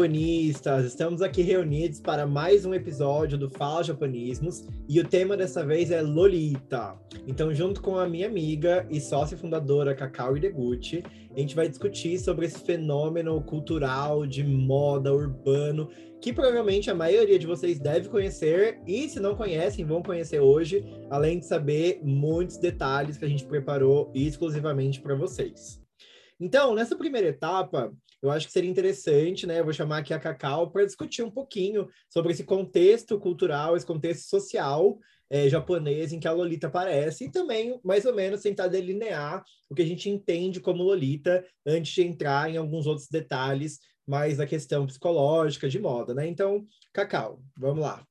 japonistas! Estamos aqui reunidos para mais um episódio do Fala Japonismos e o tema dessa vez é Lolita. Então, junto com a minha amiga e sócia fundadora Cacau Ideguchi, a gente vai discutir sobre esse fenômeno cultural de moda urbano que provavelmente a maioria de vocês deve conhecer e se não conhecem, vão conhecer hoje, além de saber muitos detalhes que a gente preparou exclusivamente para vocês. Então, nessa primeira etapa, eu acho que seria interessante, né? Eu vou chamar aqui a Cacau para discutir um pouquinho sobre esse contexto cultural, esse contexto social é, japonês em que a Lolita aparece, e também, mais ou menos, tentar delinear o que a gente entende como Lolita antes de entrar em alguns outros detalhes mais da questão psicológica de moda, né? Então, Cacau, vamos lá.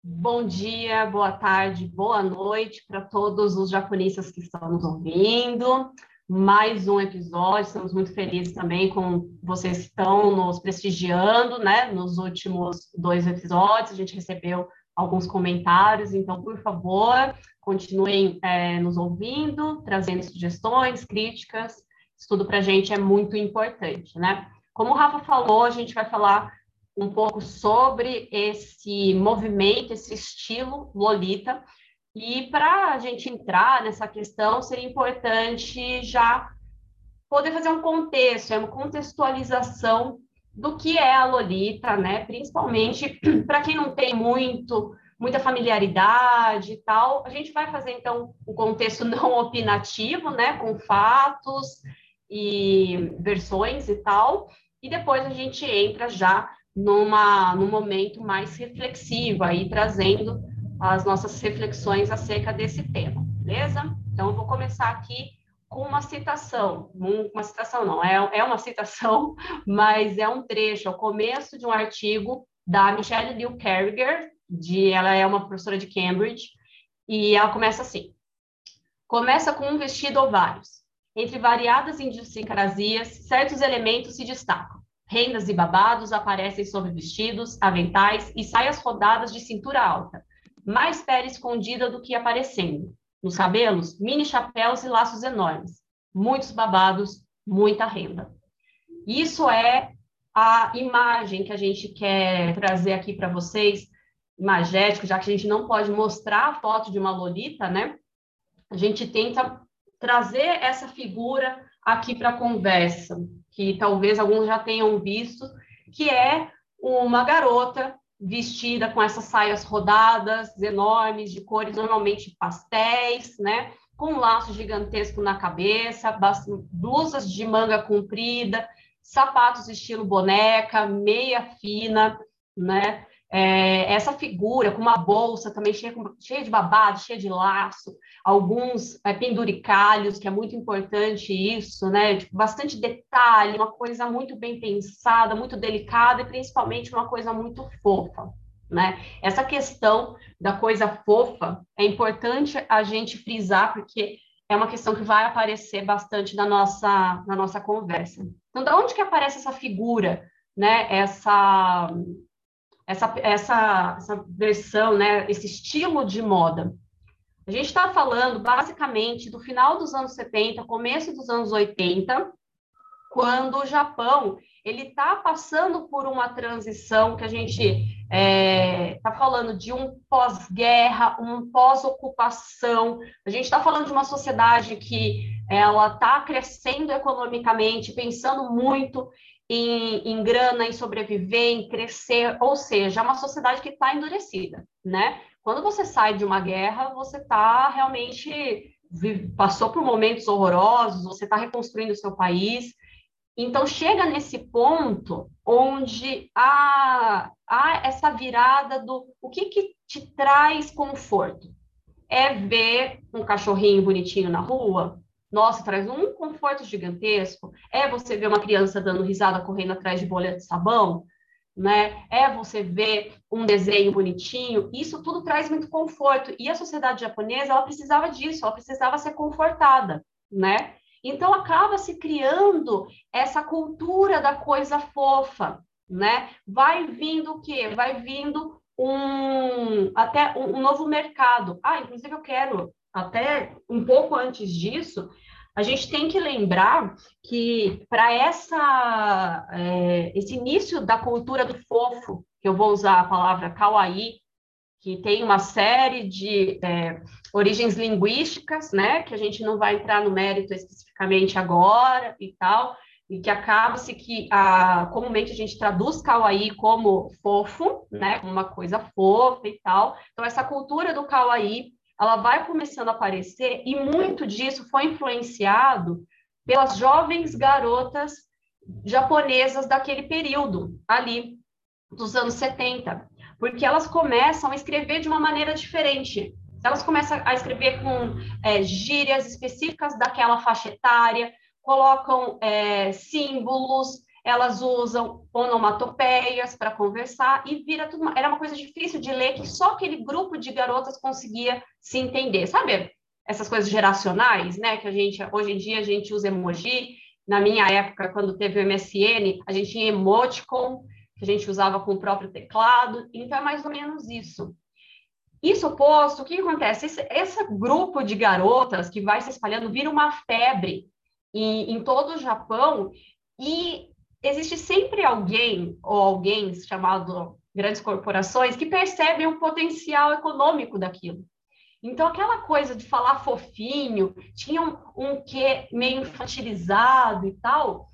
Bom dia, boa tarde, boa noite para todos os japonistas que estão nos ouvindo mais um episódio. Estamos muito felizes também com vocês que estão nos prestigiando, né? Nos últimos dois episódios, a gente recebeu alguns comentários, então, por favor, continuem é, nos ouvindo, trazendo sugestões, críticas. Isso tudo para a gente é muito importante, né? Como o Rafa falou, a gente vai falar um pouco sobre esse movimento, esse estilo Lolita, e para a gente entrar nessa questão, seria importante já poder fazer um contexto, é uma contextualização do que é a Lolita, né? Principalmente para quem não tem muito muita familiaridade e tal, a gente vai fazer então um contexto não opinativo, né, com fatos e versões e tal, e depois a gente entra já numa num momento mais reflexivo aí trazendo as nossas reflexões acerca desse tema, beleza? Então, eu vou começar aqui com uma citação, uma citação não, é, é uma citação, mas é um trecho, é o começo de um artigo da Michelle Liu Carriger, de, ela é uma professora de Cambridge, e ela começa assim, começa com um vestido ou vários. Entre variadas idiosincrasias, certos elementos se destacam. Rendas e babados aparecem sob vestidos, aventais e saias rodadas de cintura alta, mais pele escondida do que aparecendo. Nos cabelos, mini chapéus e laços enormes. Muitos babados, muita renda. Isso é a imagem que a gente quer trazer aqui para vocês, imagético, já que a gente não pode mostrar a foto de uma lolita, né? A gente tenta trazer essa figura aqui para a conversa, que talvez alguns já tenham visto, que é uma garota vestida com essas saias rodadas, enormes, de cores normalmente pastéis, né? Com um laço gigantesco na cabeça, blusas de manga comprida, sapatos estilo boneca, meia fina, né? É, essa figura com uma bolsa também cheia, cheia de babado, cheia de laço, alguns é, penduricalhos, que é muito importante isso, né? Tipo, bastante detalhe, uma coisa muito bem pensada, muito delicada e principalmente uma coisa muito fofa. Né? Essa questão da coisa fofa é importante a gente frisar, porque é uma questão que vai aparecer bastante na nossa, na nossa conversa. Então, de onde que aparece essa figura, né? essa, essa, essa, essa versão, né, esse estilo de moda. A gente está falando basicamente do final dos anos 70, começo dos anos 80, quando o Japão ele está passando por uma transição que a gente está é, tá falando de um pós-guerra, um pós-ocupação. A gente está falando de uma sociedade que ela está crescendo economicamente, pensando muito em, em grana, em sobreviver, em crescer, ou seja, é uma sociedade que está endurecida, né? Quando você sai de uma guerra, você está realmente passou por momentos horrorosos, você está reconstruindo o seu país. Então, chega nesse ponto onde há, há essa virada do o que, que te traz conforto? É ver um cachorrinho bonitinho na rua? Nossa, traz um conforto gigantesco. É você ver uma criança dando risada correndo atrás de bolha de sabão, né? É você ver um desenho bonitinho. Isso tudo traz muito conforto. E a sociedade japonesa, ela precisava disso, ela precisava ser confortada, né? Então acaba se criando essa cultura da coisa fofa, né? Vai vindo o quê? Vai vindo um até um, um novo mercado. Ah, inclusive eu quero até um pouco antes disso, a gente tem que lembrar que para essa é, esse início da cultura do fofo, que eu vou usar a palavra kawaii, que tem uma série de é, origens linguísticas, né, que a gente não vai entrar no mérito especificamente agora e tal, e que acaba-se que a, comumente a gente traduz kawaii como fofo, né, uma coisa fofa e tal. Então, essa cultura do kawaii, ela vai começando a aparecer, e muito disso foi influenciado pelas jovens garotas japonesas daquele período, ali, dos anos 70, porque elas começam a escrever de uma maneira diferente. Elas começam a escrever com é, gírias específicas daquela faixa etária, colocam é, símbolos, elas usam onomatopeias para conversar e vira tudo. Uma, era uma coisa difícil de ler que só aquele grupo de garotas conseguia se entender, sabe? Essas coisas geracionais, né? Que a gente hoje em dia a gente usa emoji. Na minha época, quando teve o MSN, a gente tinha emoticon que a gente usava com o próprio teclado. Então é mais ou menos isso. Isso posto, o que acontece? Esse, esse grupo de garotas que vai se espalhando vira uma febre em, em todo o Japão, e existe sempre alguém ou alguém chamado grandes corporações que percebem o potencial econômico daquilo. Então, aquela coisa de falar fofinho, tinha um, um quê meio infantilizado e tal,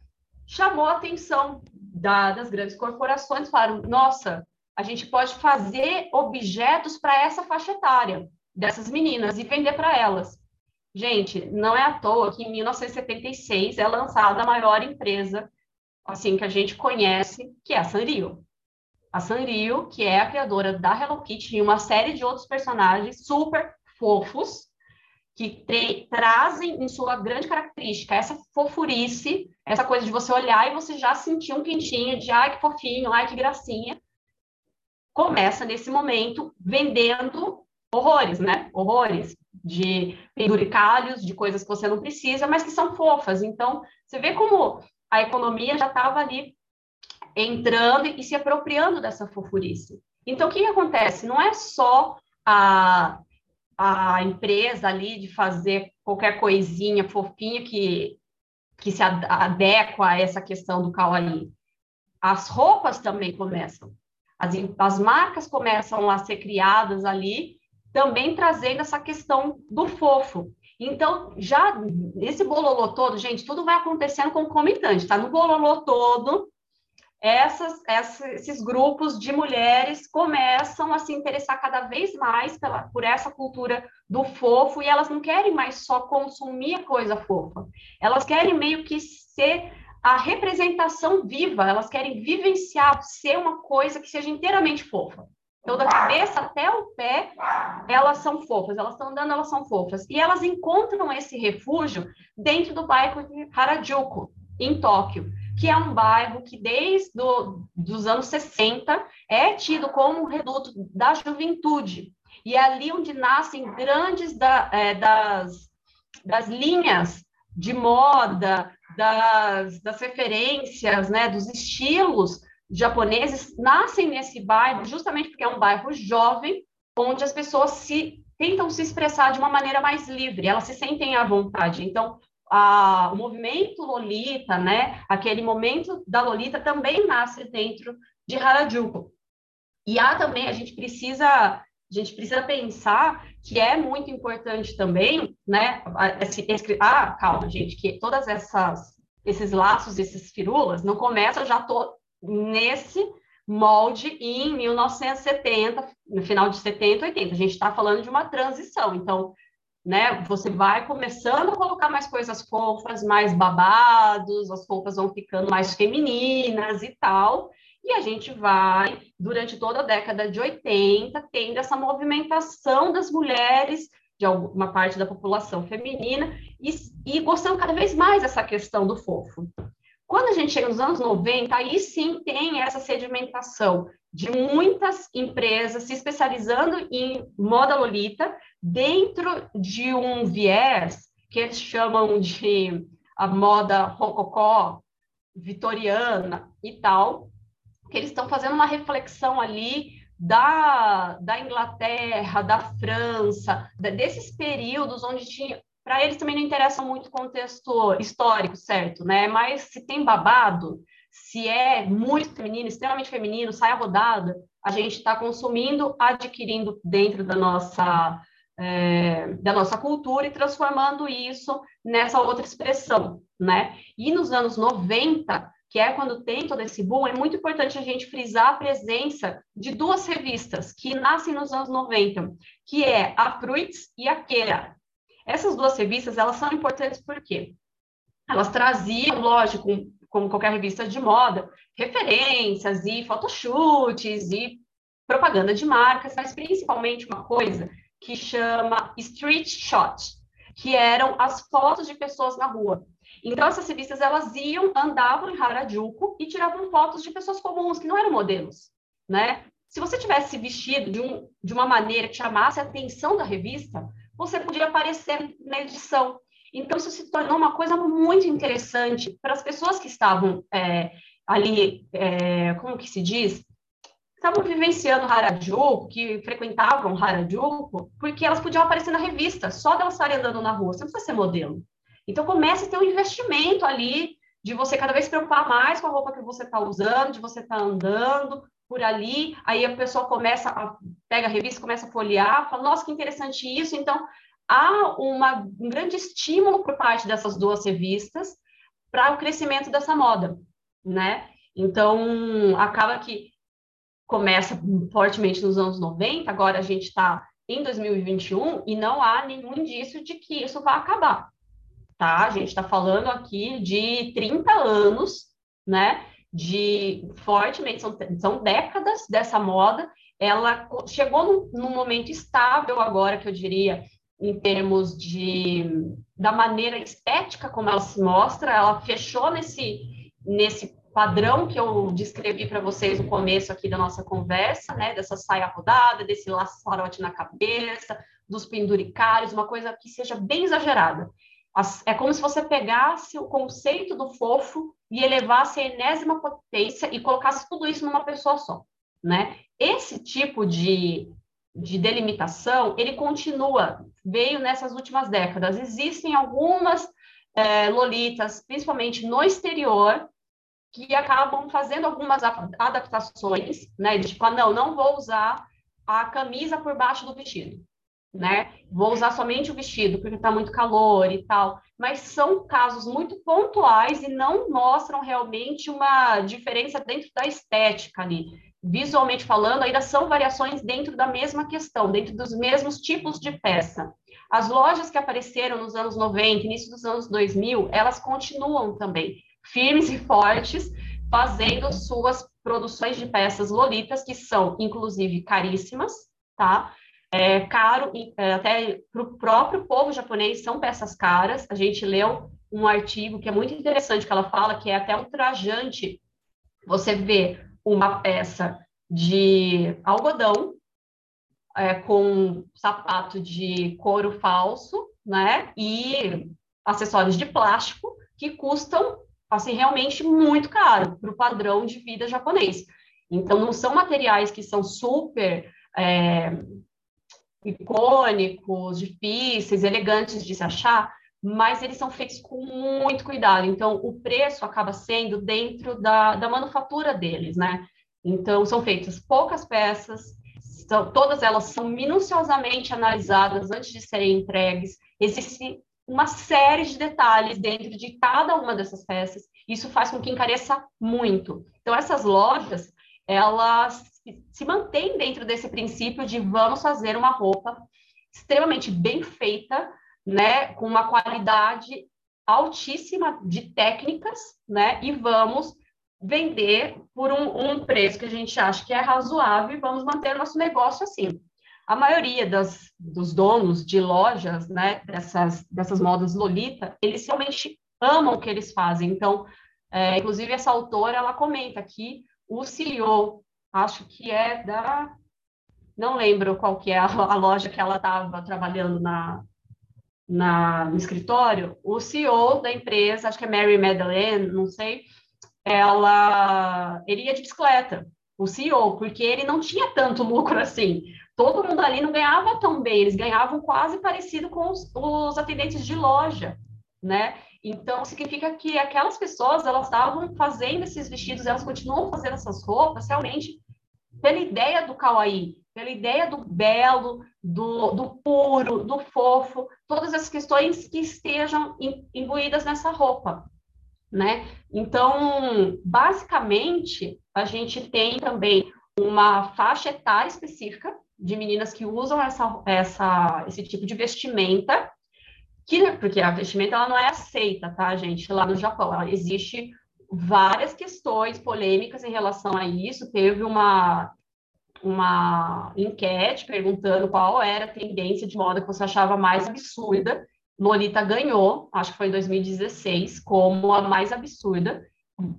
chamou a atenção da, das grandes corporações. Falaram, nossa, a gente pode fazer objetos para essa faixa etária dessas meninas e vender para elas. Gente, não é à toa que em 1976 é lançada a maior empresa assim que a gente conhece, que é a Sanrio. A Sanrio, que é a criadora da Hello Kitty e uma série de outros personagens super fofos, que trazem em sua grande característica essa fofurice, essa coisa de você olhar e você já sentir um quentinho de ai que fofinho, ai que gracinha. Começa nesse momento vendendo horrores, né? Horrores de penduricalhos, de coisas que você não precisa, mas que são fofas. Então, você vê como a economia já estava ali entrando e se apropriando dessa fofurice. Então, o que, que acontece? Não é só a, a empresa ali de fazer qualquer coisinha fofinha que, que se adequa a essa questão do kawaii. As roupas também começam. As, as marcas começam a ser criadas ali também trazendo essa questão do fofo. Então, já esse bololô todo, gente, tudo vai acontecendo concomitante, tá? No bololô todo, essas, esses grupos de mulheres começam a se interessar cada vez mais pela, por essa cultura do fofo e elas não querem mais só consumir a coisa fofa, elas querem meio que ser a representação viva, elas querem vivenciar, ser uma coisa que seja inteiramente fofa. Então, da cabeça até o pé, elas são fofas, elas estão andando, elas são fofas. E elas encontram esse refúgio dentro do bairro de Harajuku, em Tóquio, que é um bairro que desde os anos 60 é tido como um reduto da juventude. E é ali onde nascem grandes da, é, das, das linhas de moda, das, das referências, né, dos estilos japoneses nascem nesse bairro justamente porque é um bairro jovem, onde as pessoas se tentam se expressar de uma maneira mais livre, elas se sentem à vontade. Então, a, o movimento Lolita, né, aquele momento da Lolita também nasce dentro de Harajuku. E há também, a gente precisa, a gente precisa pensar que é muito importante também, né, esse, esse, ah, calma, gente, que todas essas esses laços, esses firulas, não começam já to, nesse molde em 1970, no final de 70, 80. A gente está falando de uma transição. Então, né, você vai começando a colocar mais coisas fofas, mais babados, as roupas vão ficando mais femininas e tal. E a gente vai, durante toda a década de 80, tendo essa movimentação das mulheres, de alguma parte da população feminina, e, e gostando cada vez mais dessa questão do fofo. Quando a gente chega nos anos 90, aí sim tem essa sedimentação de muitas empresas se especializando em moda lolita dentro de um viés que eles chamam de a moda rococó, vitoriana e tal, que eles estão fazendo uma reflexão ali da, da Inglaterra, da França, desses períodos onde tinha para eles também não interessa muito o contexto histórico, certo? Né? Mas se tem babado, se é muito feminino, extremamente feminino, saia rodada, a gente está consumindo, adquirindo dentro da nossa, é, da nossa cultura e transformando isso nessa outra expressão, né? E nos anos 90, que é quando tem todo esse boom, é muito importante a gente frisar a presença de duas revistas que nascem nos anos 90, que é a Fruits e a Queira. Essas duas revistas, elas são importantes porque elas traziam, lógico, como qualquer revista de moda, referências e photoshoots e propaganda de marcas, mas principalmente uma coisa que chama street shot, que eram as fotos de pessoas na rua. Então essas revistas elas iam, andavam em Harajuku e tiravam fotos de pessoas comuns que não eram modelos, né? Se você tivesse vestido de, um, de uma maneira que chamasse a atenção da revista, você podia aparecer na edição. Então, isso se tornou uma coisa muito interessante para as pessoas que estavam é, ali, é, como que se diz? Estavam vivenciando Harajuku, que frequentavam Harajuku, porque elas podiam aparecer na revista, só delas estarem andando na rua, você não precisa ser modelo. Então, comece a ter um investimento ali, de você cada vez se preocupar mais com a roupa que você está usando, de você estar tá andando por ali, aí a pessoa começa, a, pega a revista, começa a folhear, fala, nossa, que interessante isso, então há uma, um grande estímulo por parte dessas duas revistas para o crescimento dessa moda, né? Então, acaba que começa fortemente nos anos 90, agora a gente está em 2021 e não há nenhum indício de que isso vai acabar, tá? A gente está falando aqui de 30 anos, né? De fortemente, são, são décadas dessa moda, ela chegou num, num momento estável agora, que eu diria, em termos de da maneira estética como ela se mostra, ela fechou nesse nesse padrão que eu descrevi para vocês no começo aqui da nossa conversa, né, dessa saia rodada, desse laçarote na cabeça, dos penduricários, uma coisa que seja bem exagerada. É como se você pegasse o conceito do fofo e elevasse a enésima potência e colocasse tudo isso numa pessoa só, né? Esse tipo de de delimitação, ele continua, veio nessas últimas décadas. Existem algumas é, lolitas, principalmente no exterior, que acabam fazendo algumas adaptações, né? De tipo, ah, não, não vou usar a camisa por baixo do vestido, né? Vou usar somente o vestido porque está muito calor e tal. Mas são casos muito pontuais e não mostram realmente uma diferença dentro da estética ali visualmente falando, ainda são variações dentro da mesma questão, dentro dos mesmos tipos de peça. As lojas que apareceram nos anos 90, início dos anos 2000, elas continuam também firmes e fortes, fazendo suas produções de peças lolitas, que são, inclusive, caríssimas, tá? É caro, é, até para o próprio povo japonês, são peças caras. A gente leu um artigo que é muito interessante, que ela fala que é até ultrajante você ver uma peça de algodão é, com sapato de couro falso, né? E acessórios de plástico que custam assim realmente muito caro para o padrão de vida japonês. Então não são materiais que são super é, icônicos, difíceis, elegantes de se achar, mas eles são feitos com muito cuidado. Então, o preço acaba sendo dentro da, da manufatura deles, né? Então, são feitas poucas peças, são, todas elas são minuciosamente analisadas antes de serem entregues. Existe uma série de detalhes dentro de cada uma dessas peças. Isso faz com que encareça muito. Então, essas lojas, elas se mantêm dentro desse princípio de vamos fazer uma roupa extremamente bem feita, né, com uma qualidade altíssima de técnicas, né, e vamos vender por um, um, preço que a gente acha que é razoável e vamos manter nosso negócio assim. A maioria das, dos donos de lojas, né, dessas, dessas modas Lolita, eles realmente amam o que eles fazem. Então, é, inclusive, essa autora, ela comenta que o CEO, acho que é da... Não lembro qual que é a, a loja que ela estava trabalhando na, na, no escritório, o CEO da empresa, acho que é Mary Madeleine, não sei, ela ele ia de bicicleta. o CEO, porque ele não tinha tanto lucro assim. Todo mundo ali não ganhava tão bem, eles ganhavam quase parecido com os, os atendentes de loja, né? Então, significa que aquelas pessoas, elas estavam fazendo esses vestidos, elas continuam fazendo essas roupas, realmente, pela ideia do kawaii, pela ideia do belo, do, do puro, do fofo, todas as questões que estejam imbuídas nessa roupa, né? Então, basicamente, a gente tem também uma faixa etária específica de meninas que usam essa, essa, esse tipo de vestimenta, que, porque a vestimenta ela não é aceita, tá, gente? Lá no Japão, ela, existe várias questões polêmicas em relação a isso. Teve uma uma enquete perguntando qual era a tendência de moda que você achava mais absurda. Lolita ganhou, acho que foi em 2016, como a mais absurda,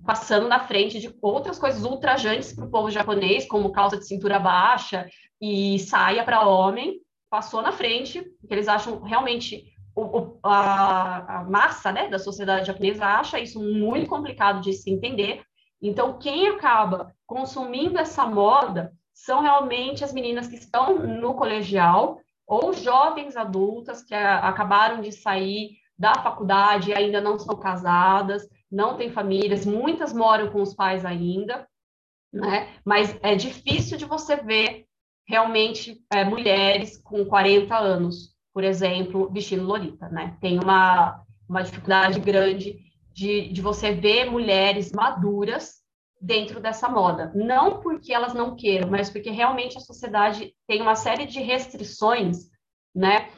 passando na frente de outras coisas ultrajantes para o povo japonês, como calça de cintura baixa e saia para homem, passou na frente, porque eles acham realmente o, a, a, massa né, da sociedade japonesa acha isso muito complicado de se entender. Então, quem acaba consumindo essa moda são realmente as meninas que estão no colegial ou jovens adultas que a, acabaram de sair da faculdade e ainda não são casadas, não têm famílias, muitas moram com os pais ainda, né? Mas é difícil de você ver realmente é, mulheres com 40 anos, por exemplo, vestindo lolita, né? Tem uma, uma dificuldade grande de, de você ver mulheres maduras dentro dessa moda. Não porque elas não queiram, mas porque realmente a sociedade tem uma série de restrições, né,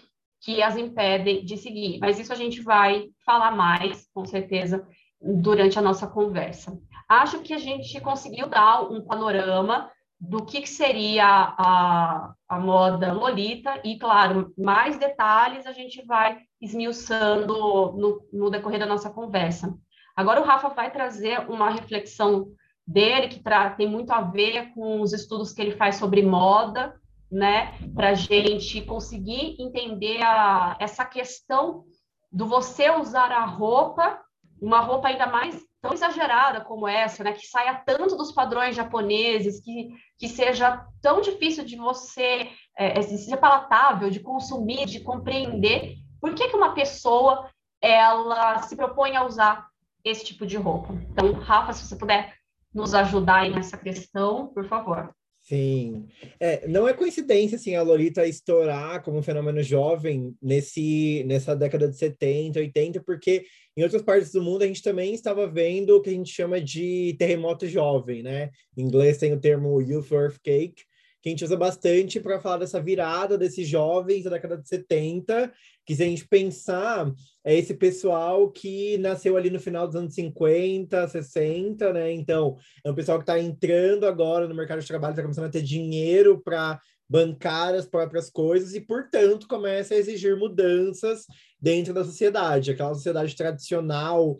que as impedem de seguir. Mas isso a gente vai falar mais, com certeza, durante a nossa conversa. Acho que a gente conseguiu dar um panorama do que, que seria a, a moda Lolita, e, claro, mais detalhes a gente vai esmiuçando no, no decorrer da nossa conversa. Agora o Rafa vai trazer uma reflexão dele, que tem muito a ver com os estudos que ele faz sobre moda, né, para a gente conseguir entender a, essa questão do você usar a roupa, uma roupa ainda mais tão exagerada como essa, né, que saia tanto dos padrões japoneses, que, que seja tão difícil de você, é, é seja palatável, de consumir, de compreender, por que, que uma pessoa ela se propõe a usar esse tipo de roupa. Então, Rafa, se você puder nos ajudar aí nessa questão, por favor. Sim. É, não é coincidência, assim, a Lolita estourar como um fenômeno jovem nesse, nessa década de 70, 80, porque em outras partes do mundo a gente também estava vendo o que a gente chama de terremoto jovem, né? Em inglês tem o termo Youth Earthquake, que a gente usa bastante para falar dessa virada desses jovens da década de 70 que se a gente pensar, é esse pessoal que nasceu ali no final dos anos 50, 60, né? Então, é um pessoal que está entrando agora no mercado de trabalho, está começando a ter dinheiro para bancar as próprias coisas e, portanto, começa a exigir mudanças dentro da sociedade. Aquela sociedade tradicional,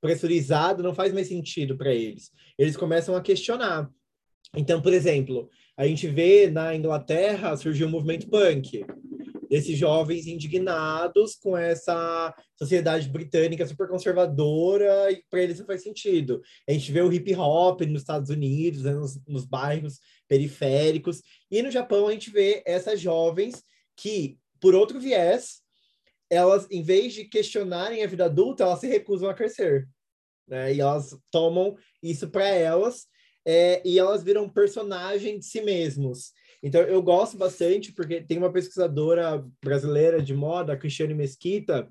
pressurizada, não faz mais sentido para eles. Eles começam a questionar. Então, por exemplo, a gente vê na Inglaterra surgiu o movimento punk desses jovens indignados com essa sociedade britânica super conservadora, e para eles não faz sentido. A gente vê o hip hop nos Estados Unidos, né, nos, nos bairros periféricos, e no Japão a gente vê essas jovens que, por outro viés, elas, em vez de questionarem a vida adulta, elas se recusam a crescer. Né? E elas tomam isso para elas é, e elas viram personagem de si mesmos. Então, eu gosto bastante, porque tem uma pesquisadora brasileira de moda, a Cristiane Mesquita,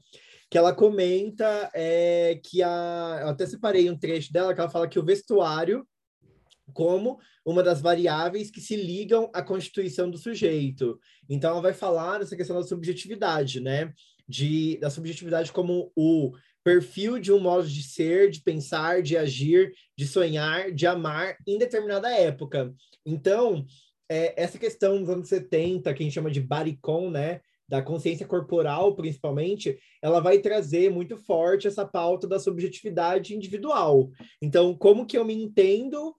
que ela comenta é, que a. Eu até separei um trecho dela, que ela fala que o vestuário, como uma das variáveis que se ligam à constituição do sujeito. Então, ela vai falar dessa questão da subjetividade, né? De, da subjetividade como o perfil de um modo de ser, de pensar, de agir, de sonhar, de amar em determinada época. Então, é, essa questão dos anos 70, que a gente chama de baricon, né? Da consciência corporal, principalmente, ela vai trazer muito forte essa pauta da subjetividade individual. Então, como que eu me entendo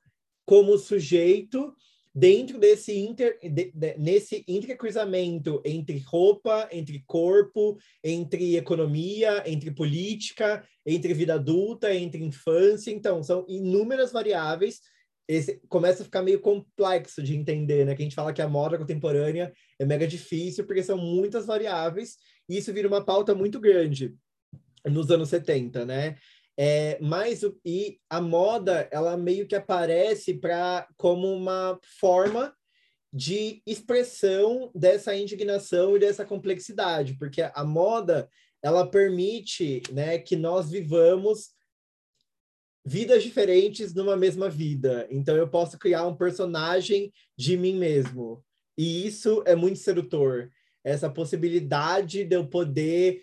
como sujeito dentro desse inter, de, de, nesse intercruzamento entre roupa, entre corpo, entre economia, entre política, entre vida adulta, entre infância. Então, são inúmeras variáveis esse começa a ficar meio complexo de entender, né? Que a gente fala que a moda contemporânea é mega difícil porque são muitas variáveis e isso vira uma pauta muito grande nos anos 70, né? É, mas e a moda ela meio que aparece para como uma forma de expressão dessa indignação e dessa complexidade, porque a moda ela permite, né, que nós vivamos vidas diferentes numa mesma vida. Então eu posso criar um personagem de mim mesmo. E isso é muito sedutor. Essa possibilidade de eu poder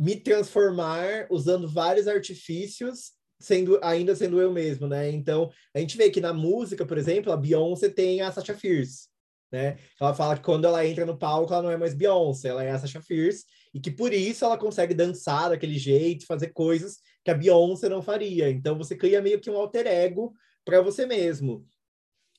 me transformar usando vários artifícios, sendo ainda sendo eu mesmo, né? Então, a gente vê que na música, por exemplo, a Beyoncé tem a Sasha Fierce, né? Ela fala que quando ela entra no palco, ela não é mais Beyoncé, ela é a Sasha Fierce, e que por isso ela consegue dançar daquele jeito, fazer coisas que a Beyoncé não faria. Então você cria meio que um alter ego para você mesmo.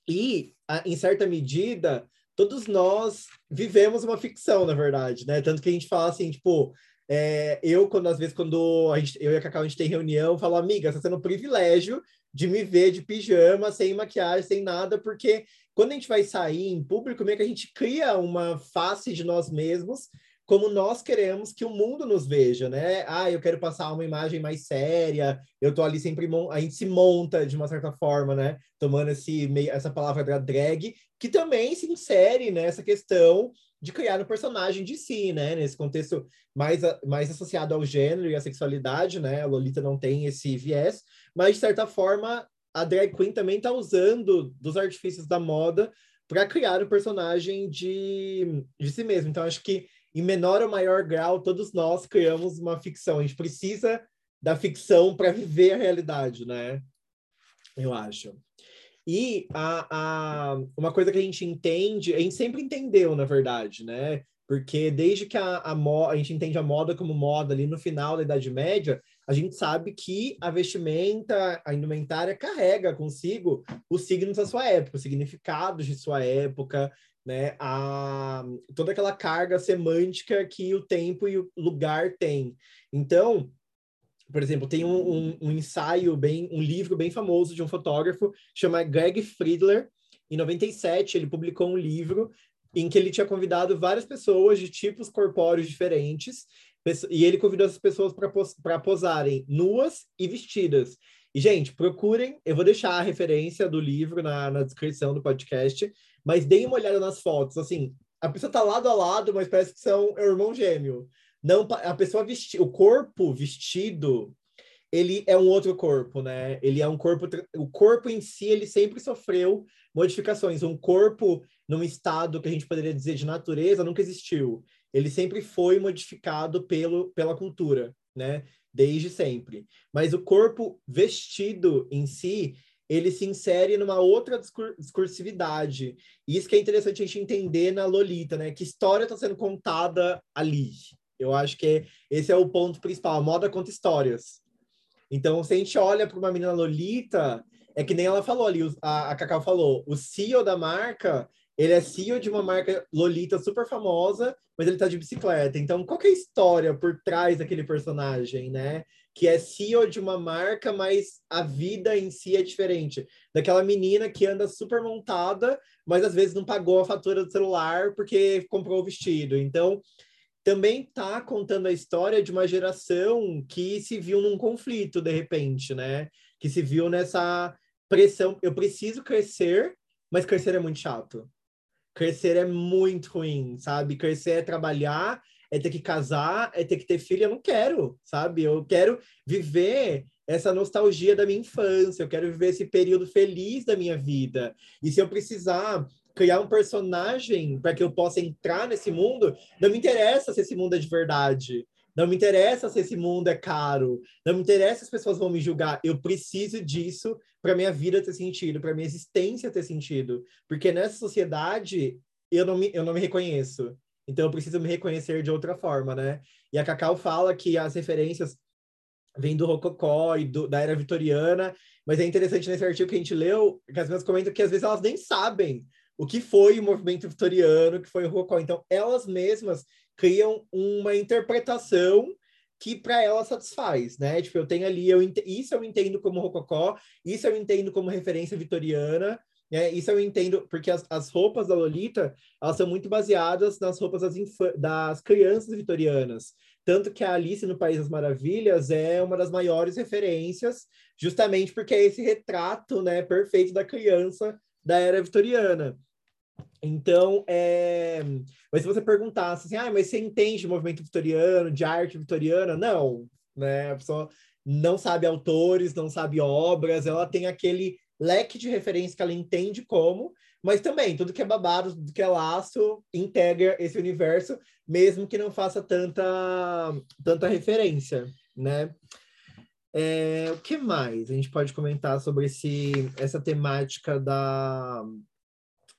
E, em certa medida, todos nós vivemos uma ficção, na verdade, né? Tanto que a gente fala assim, tipo, é, eu, quando às vezes, quando gente, eu e a Cacau a gente tem reunião, eu falo, amiga, está sendo um privilégio de me ver de pijama, sem maquiagem, sem nada, porque quando a gente vai sair em público, meio que a gente cria uma face de nós mesmos como nós queremos que o mundo nos veja, né? Ah, eu quero passar uma imagem mais séria, eu tô ali sempre, a gente se monta de uma certa forma, né? Tomando esse, essa palavra da drag, que também se insere nessa questão de criar um personagem de si, né? Nesse contexto mais, mais associado ao gênero e à sexualidade, né? A Lolita não tem esse viés, mas de certa forma a drag queen também está usando dos artifícios da moda para criar o um personagem de, de si mesmo. Então acho que em menor ou maior grau, todos nós criamos uma ficção. A gente precisa da ficção para viver a realidade, né? Eu acho. E a, a, uma coisa que a gente entende, a gente sempre entendeu, na verdade, né? Porque desde que a, a, a gente entende a moda como moda ali no final da Idade Média, a gente sabe que a vestimenta, a indumentária carrega consigo os signos da sua época, os significados de sua época, né, a, toda aquela carga semântica que o tempo e o lugar têm. Então, por exemplo, tem um, um, um, ensaio bem, um livro bem famoso de um fotógrafo chama Greg Friedler. Em 97, ele publicou um livro em que ele tinha convidado várias pessoas de tipos corpóreos diferentes e ele convidou essas pessoas para posarem nuas e vestidas. E, gente, procurem, eu vou deixar a referência do livro na, na descrição do podcast, mas deem uma olhada nas fotos, assim, a pessoa tá lado a lado, mas parece que são é irmão gêmeo. Não, a pessoa vestir, o corpo vestido, ele é um outro corpo, né? Ele é um corpo, o corpo em si, ele sempre sofreu modificações. Um corpo num estado que a gente poderia dizer de natureza nunca existiu. Ele sempre foi modificado pelo, pela cultura, né? Desde sempre. Mas o corpo vestido em si, ele se insere numa outra discur discursividade. E isso que é interessante a gente entender na Lolita, né? Que história está sendo contada ali. Eu acho que esse é o ponto principal. A moda conta histórias. Então, se a gente olha para uma menina Lolita, é que nem ela falou ali, a, a Cacau falou, o CEO da marca, ele é CEO de uma marca Lolita super famosa, mas ele tá de bicicleta. Então, qual é a história por trás daquele personagem, né? que é CEO de uma marca, mas a vida em si é diferente. Daquela menina que anda super montada, mas às vezes não pagou a fatura do celular porque comprou o vestido. Então, também está contando a história de uma geração que se viu num conflito de repente, né? Que se viu nessa pressão. Eu preciso crescer, mas crescer é muito chato. Crescer é muito ruim, sabe? Crescer é trabalhar é ter que casar, é ter que ter filho, eu não quero, sabe? Eu quero viver essa nostalgia da minha infância, eu quero viver esse período feliz da minha vida. E se eu precisar criar um personagem para que eu possa entrar nesse mundo, não me interessa se esse mundo é de verdade. Não me interessa se esse mundo é caro. Não me interessa se as pessoas vão me julgar. Eu preciso disso para minha vida ter sentido, para minha existência ter sentido. Porque nessa sociedade eu não me, eu não me reconheço. Então eu preciso me reconhecer de outra forma, né? E a Cacau fala que as referências vêm do Rococó e do, da era vitoriana, mas é interessante nesse artigo que a gente leu, que as pessoas comentam que às vezes elas nem sabem o que foi o movimento vitoriano, que foi o Rococó. Então elas mesmas criam uma interpretação que para ela satisfaz, né? Tipo, eu tenho ali, eu isso eu entendo como rococó, isso eu entendo como referência vitoriana, né? Isso eu entendo, porque as, as roupas da Lolita, elas são muito baseadas nas roupas das, das crianças vitorianas. Tanto que a Alice no País das Maravilhas é uma das maiores referências, justamente porque é esse retrato, né, perfeito da criança da era vitoriana. Então, é... mas se você perguntasse assim, ah, mas você entende de movimento vitoriano, de arte vitoriana? Não, né? A pessoa não sabe autores, não sabe obras, ela tem aquele leque de referência que ela entende como, mas também tudo que é babado, tudo que é laço, integra esse universo, mesmo que não faça tanta, tanta referência, né? É, o que mais a gente pode comentar sobre esse, essa temática da,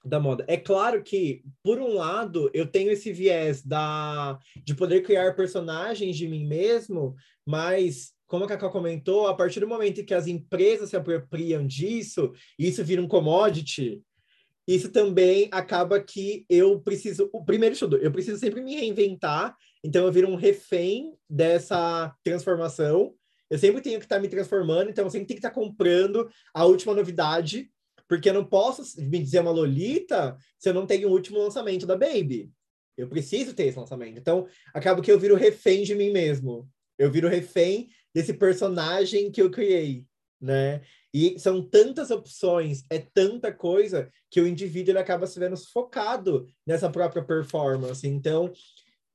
da moda. É claro que, por um lado, eu tenho esse viés da, de poder criar personagens de mim mesmo, mas, como a Cacau comentou, a partir do momento em que as empresas se apropriam disso, isso vira um commodity, isso também acaba que eu preciso. O primeiro estudo, eu preciso sempre me reinventar, então eu viro um refém dessa transformação. Eu sempre tenho que estar me transformando, então eu sempre tenho que estar comprando a última novidade porque eu não posso me dizer uma Lolita se eu não tenho o último lançamento da Baby. Eu preciso ter esse lançamento. Então, acaba que eu viro refém de mim mesmo. Eu viro refém desse personagem que eu criei, né? E são tantas opções, é tanta coisa que o indivíduo ele acaba se vendo focado nessa própria performance. Então,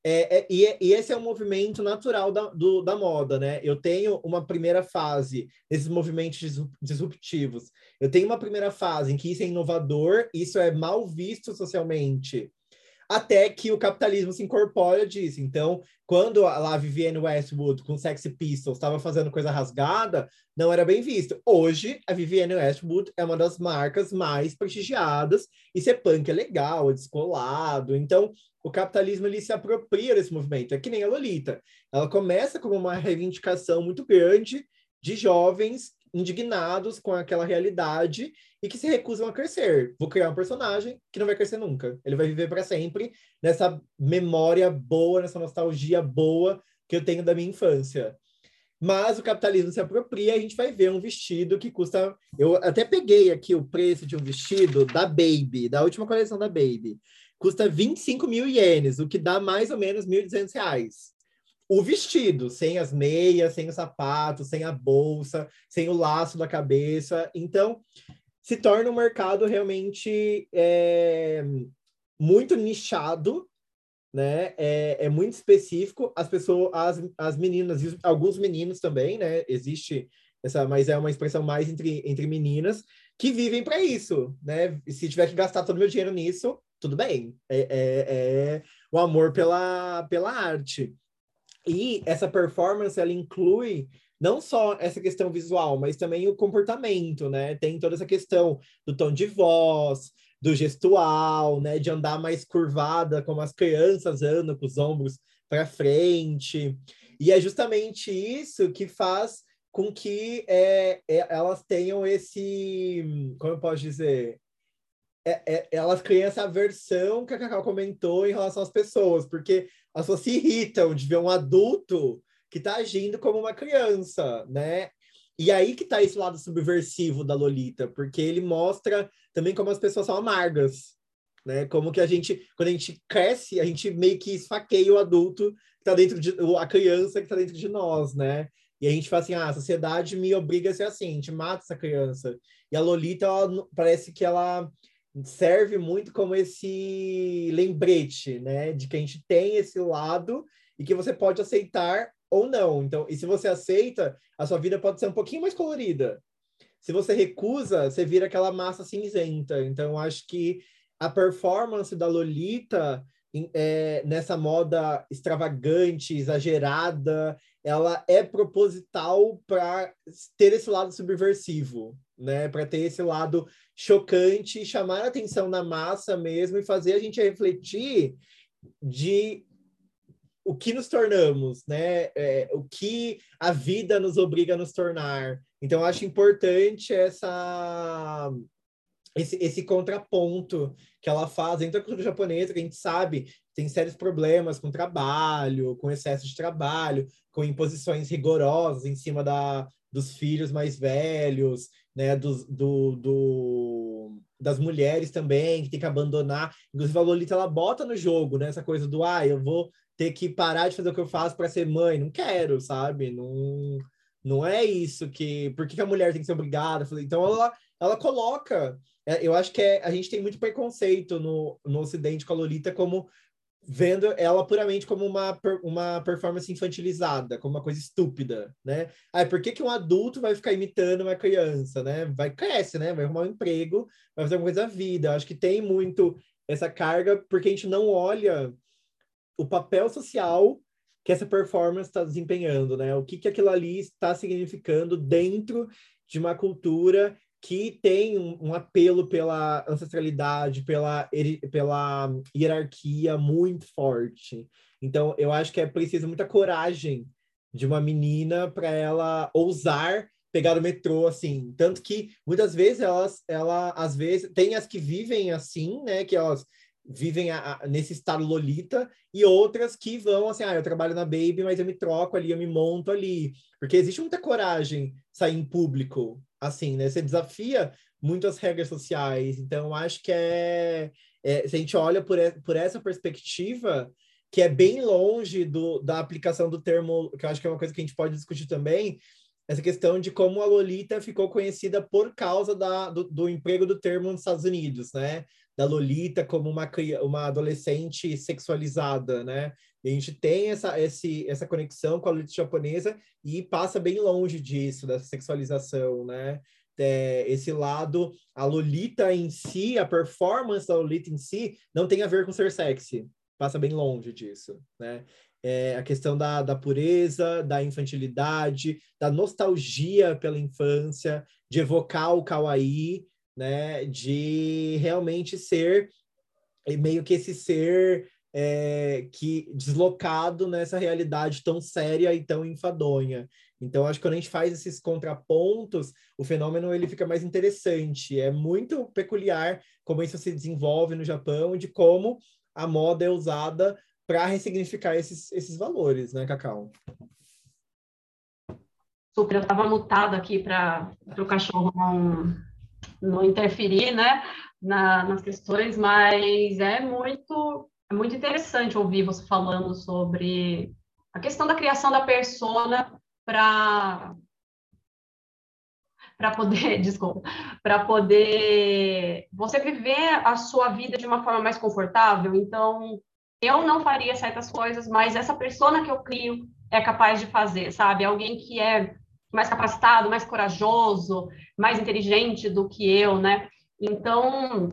é, é, e, é, e, esse é um movimento natural da, do, da moda, né? Eu tenho uma primeira fase desses movimentos disruptivos. Eu tenho uma primeira fase em que isso é inovador, isso é mal visto socialmente até que o capitalismo se incorpora disso. Então, quando a Vivienne Westwood com Sexy Pistols estava fazendo coisa rasgada, não era bem visto. Hoje, a Vivienne Westwood é uma das marcas mais prestigiadas e ser punk é legal, é descolado. Então, o capitalismo ele se apropria desse movimento. É que nem a Lolita. Ela começa como uma reivindicação muito grande de jovens indignados com aquela realidade e que se recusam a crescer. Vou criar um personagem que não vai crescer nunca. Ele vai viver para sempre nessa memória boa, nessa nostalgia boa que eu tenho da minha infância. Mas o capitalismo se apropria e a gente vai ver um vestido que custa. Eu até peguei aqui o preço de um vestido da Baby, da última coleção da Baby. Custa 25 mil ienes, o que dá mais ou menos 1.200 reais o vestido, sem as meias, sem o sapato, sem a bolsa, sem o laço da cabeça. Então, se torna um mercado realmente é, muito nichado, né? É, é, muito específico. As pessoas, as, as meninas, alguns meninos também, né? Existe essa, mas é uma expressão mais entre, entre meninas que vivem para isso, né? Se tiver que gastar todo o meu dinheiro nisso, tudo bem. É, é, é o amor pela, pela arte. E essa performance, ela inclui não só essa questão visual, mas também o comportamento, né? Tem toda essa questão do tom de voz, do gestual, né? De andar mais curvada, como as crianças andam com os ombros para frente. E é justamente isso que faz com que é, é, elas tenham esse, como eu posso dizer, é, é, elas criam essa aversão que a Cacau comentou em relação às pessoas, porque as pessoas se irritam de ver um adulto que está agindo como uma criança, né? E aí que está esse lado subversivo da Lolita, porque ele mostra também como as pessoas são amargas, né? Como que a gente, quando a gente cresce, a gente meio que esfaqueia o adulto que tá dentro de a criança que está dentro de nós, né? E a gente fala assim: ah, a sociedade me obriga a ser assim, a gente mata essa criança. E a Lolita, ela, parece que ela serve muito como esse lembrete, né, de que a gente tem esse lado e que você pode aceitar ou não. Então, e se você aceita, a sua vida pode ser um pouquinho mais colorida. Se você recusa, você vira aquela massa cinzenta. Então, acho que a performance da Lolita é, nessa moda extravagante, exagerada, ela é proposital para ter esse lado subversivo, né? Para ter esse lado chocante, chamar a atenção na massa mesmo e fazer a gente refletir de o que nos tornamos, né? É, o que a vida nos obriga a nos tornar. Então, acho importante essa esse, esse contraponto que ela faz dentro da cultura japonesa, que a gente sabe tem sérios problemas com trabalho, com excesso de trabalho, com imposições rigorosas em cima da, dos filhos mais velhos, né, do, do, do, das mulheres também, que tem que abandonar. Inclusive, a Lolita, ela bota no jogo, né, essa coisa do, ah, eu vou ter que parar de fazer o que eu faço para ser mãe. Não quero, sabe? Não, não é isso que... Por que, que a mulher tem que ser obrigada? Então, ela, ela coloca é, eu acho que é, a gente tem muito preconceito no, no Ocidente com a Lolita como vendo ela puramente como uma, uma performance infantilizada, como uma coisa estúpida, né? Ah, por que, que um adulto vai ficar imitando uma criança, né? Vai, cresce, né? Vai arrumar um emprego, vai fazer alguma coisa da vida. Acho que tem muito essa carga porque a gente não olha o papel social que essa performance está desempenhando, né? O que, que aquilo ali está significando dentro de uma cultura que tem um, um, apelo pela ancestralidade, pela, pela hierarquia muito forte. Então, eu acho que é preciso muita coragem de uma menina para ela ousar pegar o metrô assim, tanto que muitas vezes elas, ela às vezes tem as que vivem assim, né, que elas vivem a, a, nesse estado lolita e outras que vão assim, ah, eu trabalho na Baby, mas eu me troco ali, eu me monto ali, porque existe muita coragem sair em público assim, né? Você desafia muito as regras sociais. Então, acho que é, é se a gente olha por, por essa perspectiva, que é bem longe do, da aplicação do termo, que eu acho que é uma coisa que a gente pode discutir também, essa questão de como a Lolita ficou conhecida por causa da, do, do emprego do termo nos Estados Unidos, né? Da Lolita como uma, uma adolescente sexualizada, né? E a gente tem essa, esse, essa conexão com a Lolita japonesa e passa bem longe disso, dessa sexualização, né? É, esse lado, a Lolita em si, a performance da Lolita em si, não tem a ver com ser sexy. Passa bem longe disso, né? É, a questão da, da pureza, da infantilidade, da nostalgia pela infância, de evocar o kawaii, né? De realmente ser meio que esse ser é, que deslocado nessa realidade tão séria e tão enfadonha. Então, acho que quando a gente faz esses contrapontos, o fenômeno ele fica mais interessante. É muito peculiar como isso se desenvolve no Japão e de como a moda é usada para ressignificar esses, esses valores, né, Cacau? Super, eu estava mutado aqui para o cachorro não, não interferir, né, na, nas questões, mas é muito é muito interessante ouvir você falando sobre a questão da criação da persona para para poder, desculpa, para poder você viver a sua vida de uma forma mais confortável. Então, eu não faria certas coisas, mas essa persona que eu crio é capaz de fazer, sabe? Alguém que é mais capacitado, mais corajoso, mais inteligente do que eu, né? Então,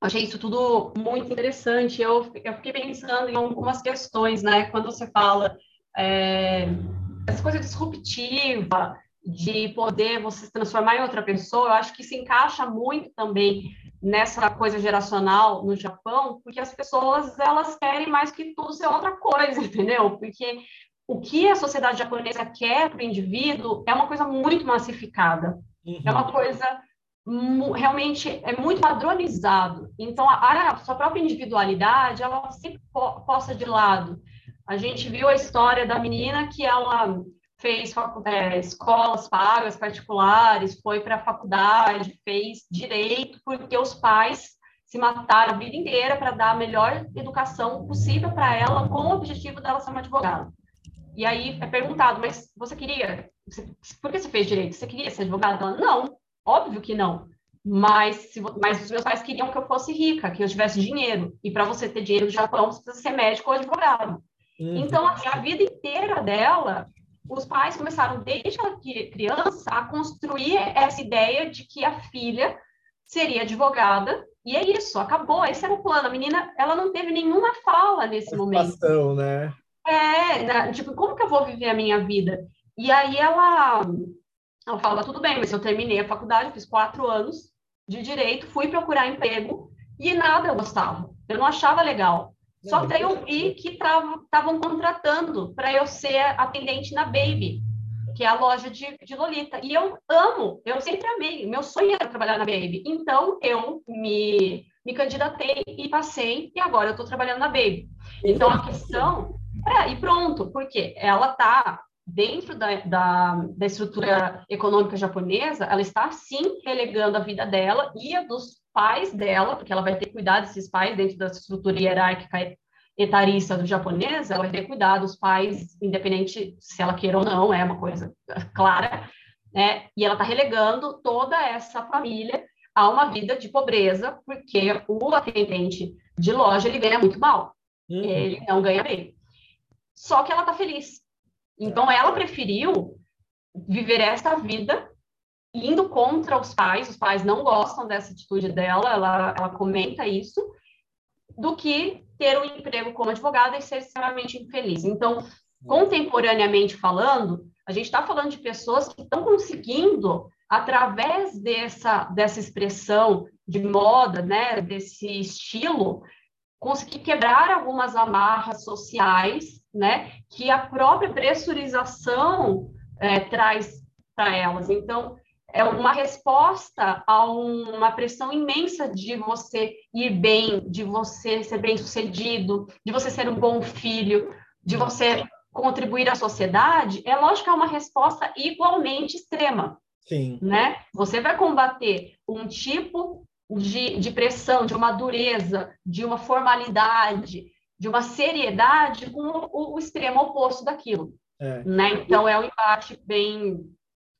achei isso tudo muito interessante. Eu, eu fiquei pensando em algumas questões, né? Quando você fala é, essa coisa disruptiva, de poder você se transformar em outra pessoa, eu acho que se encaixa muito também nessa coisa geracional no Japão, porque as pessoas elas querem mais que tudo ser outra coisa, entendeu? Porque o que a sociedade japonesa quer para o indivíduo é uma coisa muito massificada, uhum. é uma coisa realmente é muito padronizado. Então, a, a sua própria individualidade, ela sempre posta de lado. A gente viu a história da menina que ela fez é, escolas pagas particulares, foi para a faculdade, fez direito, porque os pais se mataram a vida inteira para dar a melhor educação possível para ela, com o objetivo dela ser uma advogada. E aí é perguntado, mas você queria, você, por que você fez direito? Você queria ser advogada? Ela, não, Óbvio que não. Mas, se, mas os meus pais queriam que eu fosse rica, que eu tivesse dinheiro. E para você ter dinheiro no Japão, você precisa ser médico ou advogado. Uhum. Então, assim, a vida inteira dela, os pais começaram, desde ela criança, a construir essa ideia de que a filha seria advogada. E é isso, acabou. Esse era o plano. A menina, ela não teve nenhuma fala nesse momento. né? É, né? tipo, como que eu vou viver a minha vida? E aí ela ela fala, tudo bem, mas eu terminei a faculdade, fiz quatro anos de direito, fui procurar emprego e nada eu gostava. Eu não achava legal. Só que daí eu vi que estavam contratando para eu ser atendente na Baby. que é a loja de, de Lolita. E eu amo, eu sempre amei. Meu sonho era trabalhar na Baby. Então, eu me, me candidatei e passei, e agora eu estou trabalhando na Baby. Então, a questão. É, e pronto, porque ela está dentro da, da, da, estrutura econômica japonesa, ela está sim relegando a vida dela e a dos pais dela, porque ela vai ter que cuidar desses pais dentro da estrutura hierárquica etarista do japonês, ela vai ter que cuidar dos pais, independente se ela queira ou não, é uma coisa clara, né? E ela está relegando toda essa família a uma vida de pobreza, porque o atendente de loja ele ganha muito mal, uhum. ele não ganha bem. Só que ela está feliz, então, ela preferiu viver essa vida indo contra os pais, os pais não gostam dessa atitude dela, ela, ela comenta isso, do que ter um emprego como advogada e ser extremamente infeliz. Então, contemporaneamente falando, a gente está falando de pessoas que estão conseguindo, através dessa, dessa expressão de moda, né, desse estilo, conseguir quebrar algumas amarras sociais né, que a própria pressurização é, traz para elas. Então, é uma resposta a uma pressão imensa de você ir bem, de você ser bem sucedido, de você ser um bom filho, de você contribuir à sociedade, é lógico que é uma resposta igualmente extrema. Sim. Né? Você vai combater um tipo de, de pressão, de uma dureza, de uma formalidade, de uma seriedade com o, extremo oposto daquilo. É. Né? Então, é um embate bem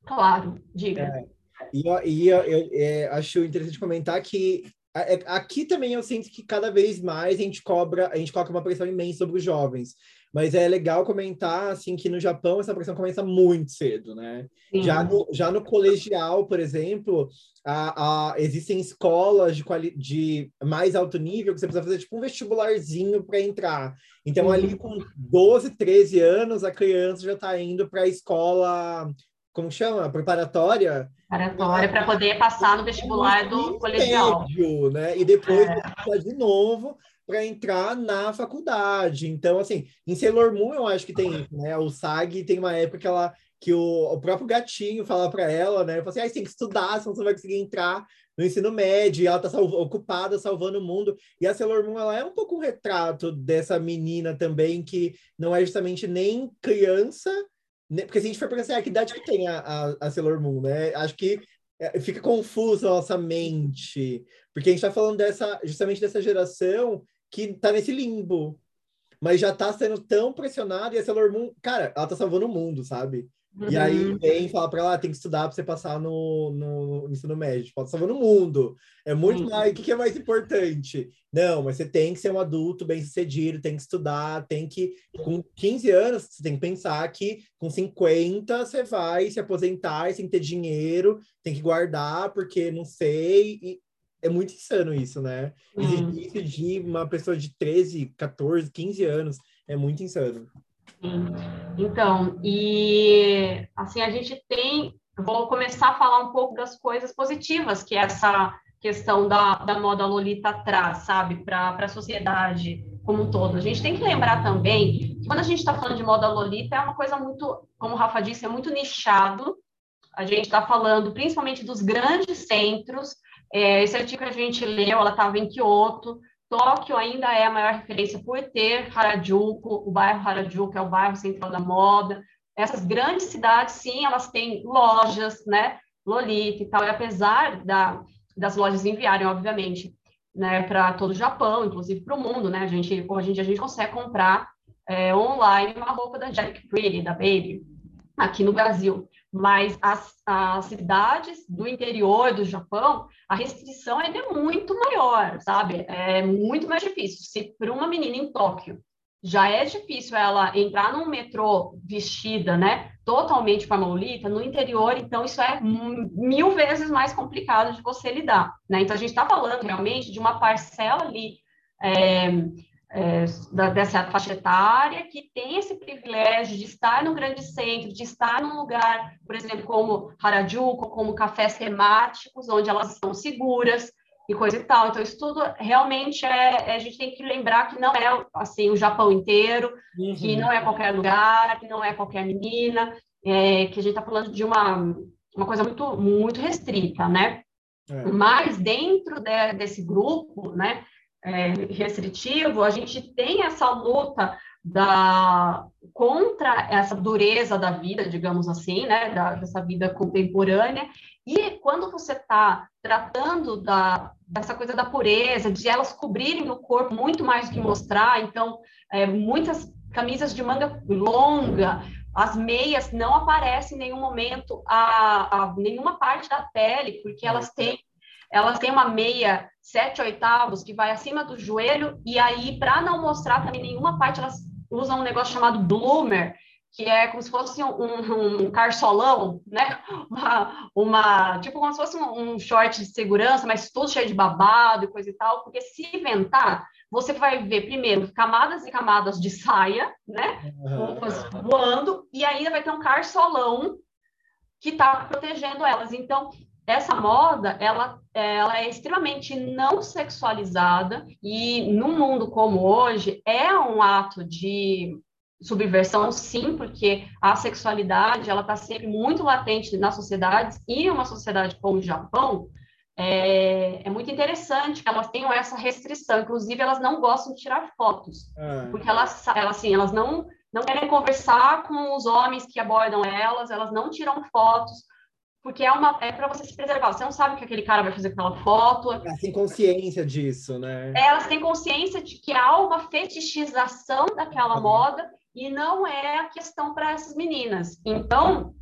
claro, diga. É. E, eu, e eu, eu é, acho interessante comentar que é, aqui também eu sinto que cada vez mais a gente cobra, a gente coloca uma pressão imensa sobre os jovens. Mas é legal comentar assim que no Japão essa pressão começa muito cedo, né? Já no, já no colegial, por exemplo, a, a, existem escolas de, de mais alto nível que você precisa fazer tipo um vestibularzinho para entrar. Então, uhum. ali com 12, 13 anos, a criança já está indo para a escola, como chama? Preparatória. Preparatória, para poder passar no vestibular do colegial. Médio, né? E depois é. de novo para entrar na faculdade. Então, assim, em Sailor Moon eu acho que tem né? O Sag tem uma época que ela que o, o próprio gatinho fala para ela, né? Fala assim, ah, você tem que estudar, senão você vai conseguir entrar no ensino médio, e ela tá salv ocupada salvando o mundo. E a Sailor Moon, ela é um pouco um retrato dessa menina também, que não é justamente nem criança, né? porque se a gente for pensar, ah, que idade que tem a, a, a Sailor Moon, né? Acho que é, fica confuso a nossa mente, porque a gente está falando dessa, justamente dessa geração que tá nesse limbo. Mas já tá sendo tão pressionado e a Sailor Moon, cara, ela tá salvando o mundo, sabe? Uhum. E aí vem falar pra ela, ah, tem que estudar pra você passar no, no, no ensino médio. Tipo, ela tá salvando o mundo. É muito uhum. mais. O que, que é mais importante? Não, mas você tem que ser um adulto bem sucedido, tem que estudar, tem que. Com 15 anos, você tem que pensar que com 50 você vai se aposentar, sem ter dinheiro, tem que guardar, porque não sei. E é muito insano isso, né? Uhum. Exigir de uma pessoa de 13, 14, 15 anos é muito insano. Sim. Então, e assim, a gente tem. Vou começar a falar um pouco das coisas positivas que essa questão da, da moda Lolita traz, sabe, para a sociedade como um todo. A gente tem que lembrar também que quando a gente está falando de moda Lolita, é uma coisa muito, como o Rafa disse, é muito nichado. A gente está falando principalmente dos grandes centros, é, esse artigo que a gente leu, ela estava em Kyoto. Tóquio ainda é a maior referência por ter Harajuku, o bairro Harajuku é o bairro central da moda. Essas grandes cidades, sim, elas têm lojas, né, Lolita e tal, e apesar da, das lojas enviarem, obviamente, né, para todo o Japão, inclusive para o mundo, né, a gente, hoje em dia a gente consegue comprar é, online uma roupa da Jack Pretty, da Baby, aqui no Brasil mas as, as, cidades do interior do Japão, a restrição é muito maior, sabe? É muito mais difícil. Se para uma menina em Tóquio já é difícil ela entrar num metrô vestida, né, totalmente para Maulita, no interior, então isso é mil vezes mais complicado de você lidar, né? Então a gente está falando realmente de uma parcela ali é, é, da, dessa faixa etária que tem esse privilégio de estar no grande centro, de estar num lugar, por exemplo, como Harajuku, como cafés temáticos, onde elas estão seguras e coisa e tal. Então, isso tudo realmente é, é a gente tem que lembrar que não é assim o Japão inteiro, uhum. que não é qualquer lugar, que não é qualquer menina. é, que a gente está falando de uma, uma coisa muito, muito restrita, né? É. Mas dentro de, desse grupo, né, é, restritivo, a gente tem essa luta da contra essa dureza da vida, digamos assim, né, da, dessa vida contemporânea. E quando você está tratando da, dessa coisa da pureza, de elas cobrirem o corpo muito mais do que mostrar, então é, muitas camisas de manga longa, as meias não aparecem em nenhum momento a, a nenhuma parte da pele, porque elas têm elas têm uma meia sete oitavos que vai acima do joelho e aí para não mostrar também nenhuma parte elas usam um negócio chamado bloomer, que é como se fosse um, um, um carsolão, né? Uma, uma, tipo como se fosse um, um, short de segurança, mas todo cheio de babado e coisa e tal, porque se inventar, você vai ver primeiro camadas e camadas de saia, né? Uhum. Voando, e ainda vai ter um carsolão que está protegendo elas. Então, essa moda, ela, ela é extremamente não sexualizada e num mundo como hoje é um ato de subversão, sim, porque a sexualidade ela está sempre muito latente nas sociedades e uma sociedade como o Japão é, é, muito interessante que elas tenham essa restrição. Inclusive, elas não gostam de tirar fotos, ah. porque elas, elas, assim, elas não, não querem conversar com os homens que abordam elas, elas não tiram fotos, porque é uma é para você se preservar. Você não sabe o que aquele cara vai fazer com aquela foto. Elas têm consciência disso, né? Elas têm consciência de que há uma fetichização daquela moda e não é a questão para essas meninas. Então,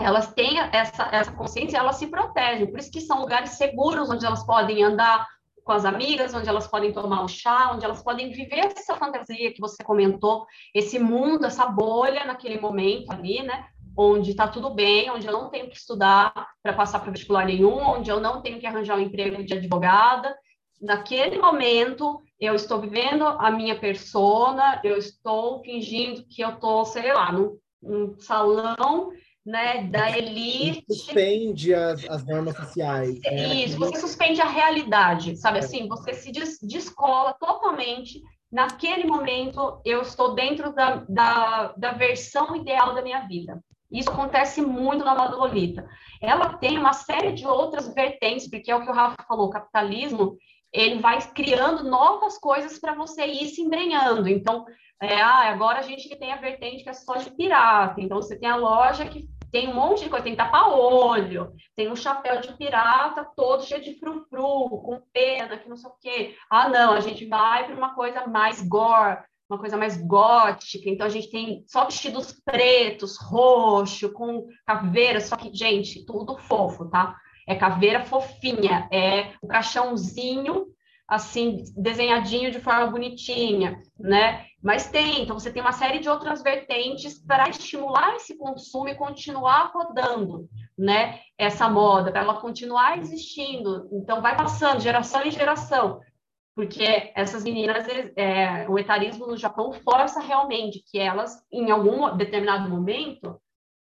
elas têm essa, essa consciência, elas se protegem. Por isso que são lugares seguros onde elas podem andar com as amigas, onde elas podem tomar um chá, onde elas podem viver essa fantasia que você comentou, esse mundo, essa bolha naquele momento ali, né? Onde está tudo bem, onde eu não tenho que estudar para passar para vestibular nenhum, onde eu não tenho que arranjar um emprego de advogada. Naquele momento, eu estou vivendo a minha persona, eu estou fingindo que eu estou, sei lá, num, num salão né, da elite. Suspende as, as normas sociais. Né? Isso, você suspende a realidade, sabe é. assim? Você se des descola totalmente. Naquele momento, eu estou dentro da, da, da versão ideal da minha vida. Isso acontece muito na moda Lolita. Ela tem uma série de outras vertentes, porque é o que o Rafa falou, o capitalismo, ele vai criando novas coisas para você ir se embrenhando. Então, é, ah, agora a gente tem a vertente que é só de pirata. Então, você tem a loja que tem um monte de coisa, tem tapa-olho, tem um chapéu de pirata todo cheio de frufru, com pena, que não sei o quê. Ah, não, a gente vai para uma coisa mais gore, uma coisa mais gótica, então a gente tem só vestidos pretos, roxo, com caveira, só que, gente, tudo fofo, tá? É caveira fofinha, é o caixãozinho, assim, desenhadinho de forma bonitinha, né? Mas tem, então você tem uma série de outras vertentes para estimular esse consumo e continuar rodando, né? Essa moda, para ela continuar existindo. Então vai passando geração em geração porque essas meninas, é, o etarismo no Japão força realmente que elas, em algum determinado momento,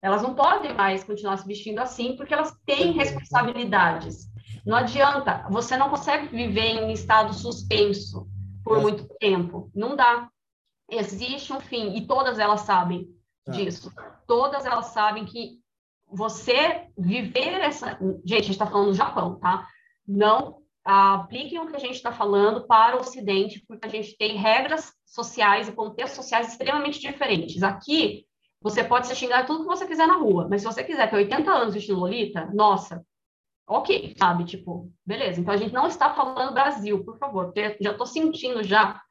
elas não podem mais continuar se vestindo assim, porque elas têm responsabilidades. Não adianta, você não consegue viver em estado suspenso por muito tempo, não dá. Existe um fim, e todas elas sabem tá. disso. Todas elas sabem que você viver essa. Gente, a gente está falando do Japão, tá? Não apliquem o que a gente está falando para o Ocidente, porque a gente tem regras sociais e contextos sociais extremamente diferentes. Aqui, você pode se xingar tudo que você quiser na rua, mas se você quiser ter 80 anos vestindo Lolita, nossa, ok, sabe? Tipo, beleza. Então a gente não está falando Brasil, por favor, porque já estou sentindo já.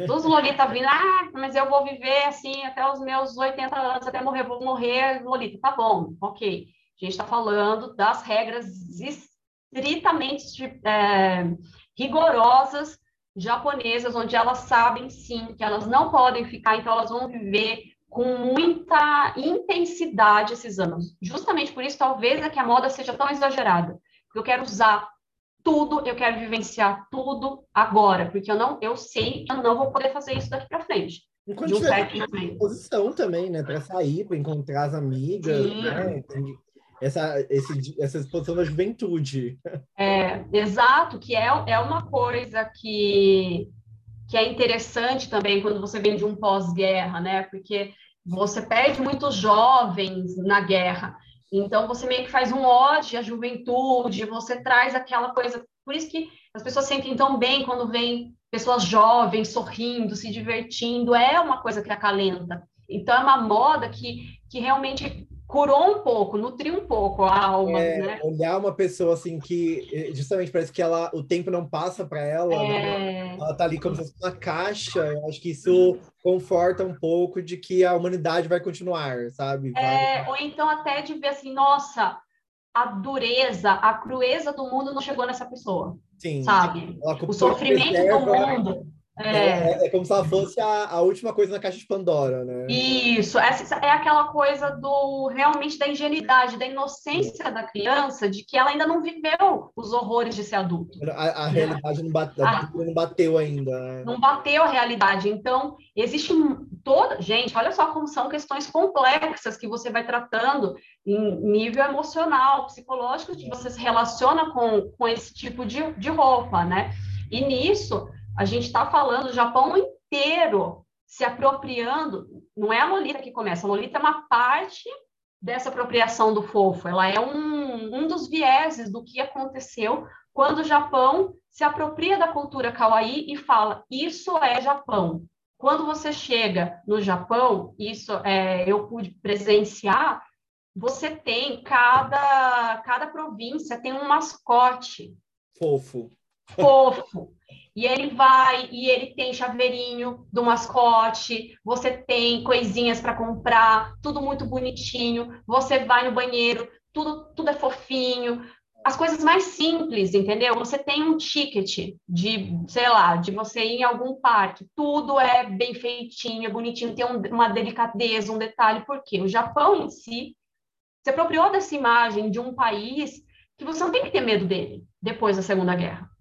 Os Lolita vindo, ah, mas eu vou viver assim até os meus 80 anos, até morrer, vou morrer Lolita. Tá bom, ok. A gente está falando das regras estritamente é, rigorosas japonesas, onde elas sabem sim que elas não podem ficar, então elas vão viver com muita intensidade esses anos. Justamente por isso, talvez, é que a moda seja tão exagerada. Porque eu quero usar tudo, eu quero vivenciar tudo agora, porque eu não, eu sei que eu não vou poder fazer isso daqui para frente. E quando de um certo posição também, né? Para sair, para encontrar as amigas, Sim. né? Essa, esse, essa exposição da juventude. É, exato, que é, é uma coisa que, que é interessante também quando você vem de um pós-guerra, né? Porque você perde muitos jovens na guerra. Então, você meio que faz um ódio à juventude, você traz aquela coisa. Por isso que as pessoas sentem tão bem quando vêm pessoas jovens sorrindo, se divertindo. É uma coisa que acalenta. Então, é uma moda que, que realmente curou um pouco, nutriu um pouco a alma, é, né? Olhar uma pessoa assim que justamente parece que ela o tempo não passa para ela, né? é... ela tá ali como se fosse uma caixa. Eu acho que isso conforta um pouco de que a humanidade vai continuar, sabe? Vai... É, ou então até de ver assim, nossa, a dureza, a crueza do mundo não chegou nessa pessoa. Sim. Sabe? O sofrimento do mundo é. é. É, como se ela fosse a, a, última coisa na caixa de Pandora, né? Isso, essa é aquela coisa do realmente da ingenuidade, da inocência da criança, de que ela ainda não viveu os horrores de ser adulto. A, a realidade não, bate, a, não bateu ainda. Né? Não bateu a realidade. Então, existe toda. Gente, olha só como são questões complexas que você vai tratando em nível emocional, psicológico, que você se relaciona com, com esse tipo de, de roupa, né? E nisso a gente está falando o Japão inteiro se apropriando. Não é a Lolita que começa, a Lolita é uma parte dessa apropriação do fofo. Ela é um, um dos vieses do que aconteceu quando o Japão se apropria da cultura kawaii e fala: Isso é Japão. Quando você chega no Japão, isso é, eu pude presenciar, você tem cada, cada província tem um mascote. Fofo. Fofo. E ele vai e ele tem chaveirinho do mascote, você tem coisinhas para comprar, tudo muito bonitinho. Você vai no banheiro, tudo, tudo é fofinho. As coisas mais simples, entendeu? Você tem um ticket de, sei lá, de você ir em algum parque, tudo é bem feitinho, é bonitinho, tem um, uma delicadeza, um detalhe, porque o Japão em si se apropriou dessa imagem de um país que você não tem que ter medo dele depois da Segunda Guerra.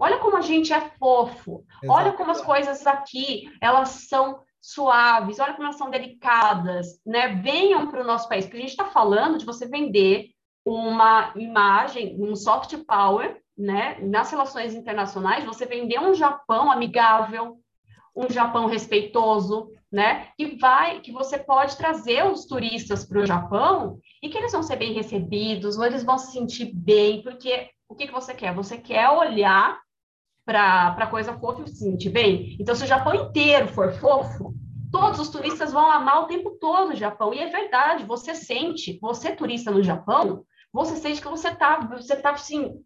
Olha como a gente é fofo. Exato. Olha como as coisas aqui, elas são suaves, olha como elas são delicadas, né? Venham para o nosso país, porque a gente está falando de você vender uma imagem, um soft power, né? Nas relações internacionais, você vender um Japão amigável, um Japão respeitoso, né? Que vai, que você pode trazer os turistas para o Japão e que eles vão ser bem recebidos, ou eles vão se sentir bem, porque o que, que você quer? Você quer olhar para coisa fofa e se sentir bem. Então, se o Japão inteiro for fofo, todos os turistas vão amar o tempo todo o Japão. E é verdade, você sente, você turista no Japão, você sente que você está você tá assim.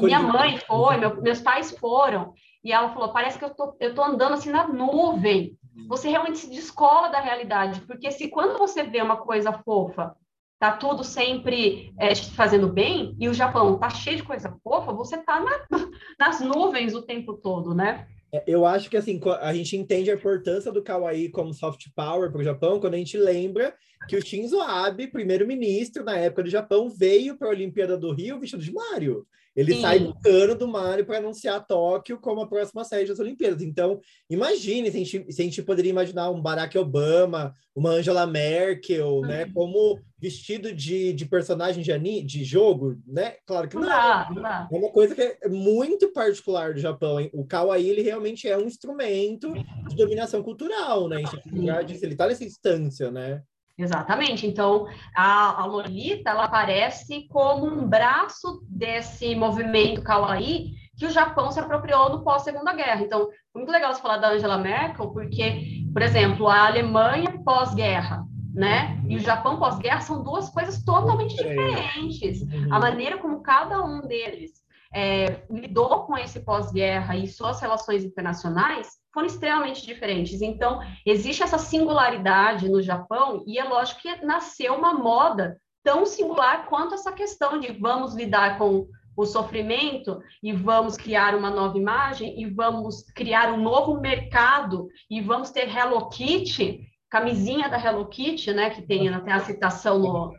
Minha mãe foi, meu, meus pais foram, e ela falou: parece que eu tô, eu tô andando assim na nuvem. Você realmente se descola da realidade, porque se quando você vê uma coisa fofa tá tudo sempre é, fazendo bem, e o Japão tá cheio de coisa fofa, você tá na, nas nuvens o tempo todo, né? É, eu acho que assim, a gente entende a importância do Kawaii como soft power para o Japão quando a gente lembra que o Shinzo Abe, primeiro-ministro na época do Japão, veio para a Olimpíada do Rio vestido de Mario. Ele Sim. sai do cano do Mario para anunciar Tóquio como a próxima sede das Olimpíadas. Então, imagine se a, gente, se a gente poderia imaginar um Barack Obama, uma Angela Merkel, uhum. né, como vestido de, de personagem de, ani, de jogo, né? Claro que não. não, não. É uma coisa que é muito particular do Japão. Hein? O kawaii, ele realmente é um instrumento de dominação cultural, né? Ele está nessa instância, né? Exatamente. Então, a, a, Lolita, ela aparece como um braço desse movimento kawaii que o Japão se apropriou no pós-segunda guerra. Então, muito legal você falar da Angela Merkel, porque, por exemplo, a Alemanha pós-guerra, né? E o Japão pós-guerra são duas coisas totalmente diferentes. A maneira como cada um deles é, lidou com esse pós-guerra e suas relações internacionais foram extremamente diferentes. Então, existe essa singularidade no Japão, e é lógico que nasceu uma moda tão singular quanto essa questão de vamos lidar com o sofrimento e vamos criar uma nova imagem e vamos criar um novo mercado e vamos ter Hello Kitty, camisinha da Hello Kitty, né, que tem até a citação no,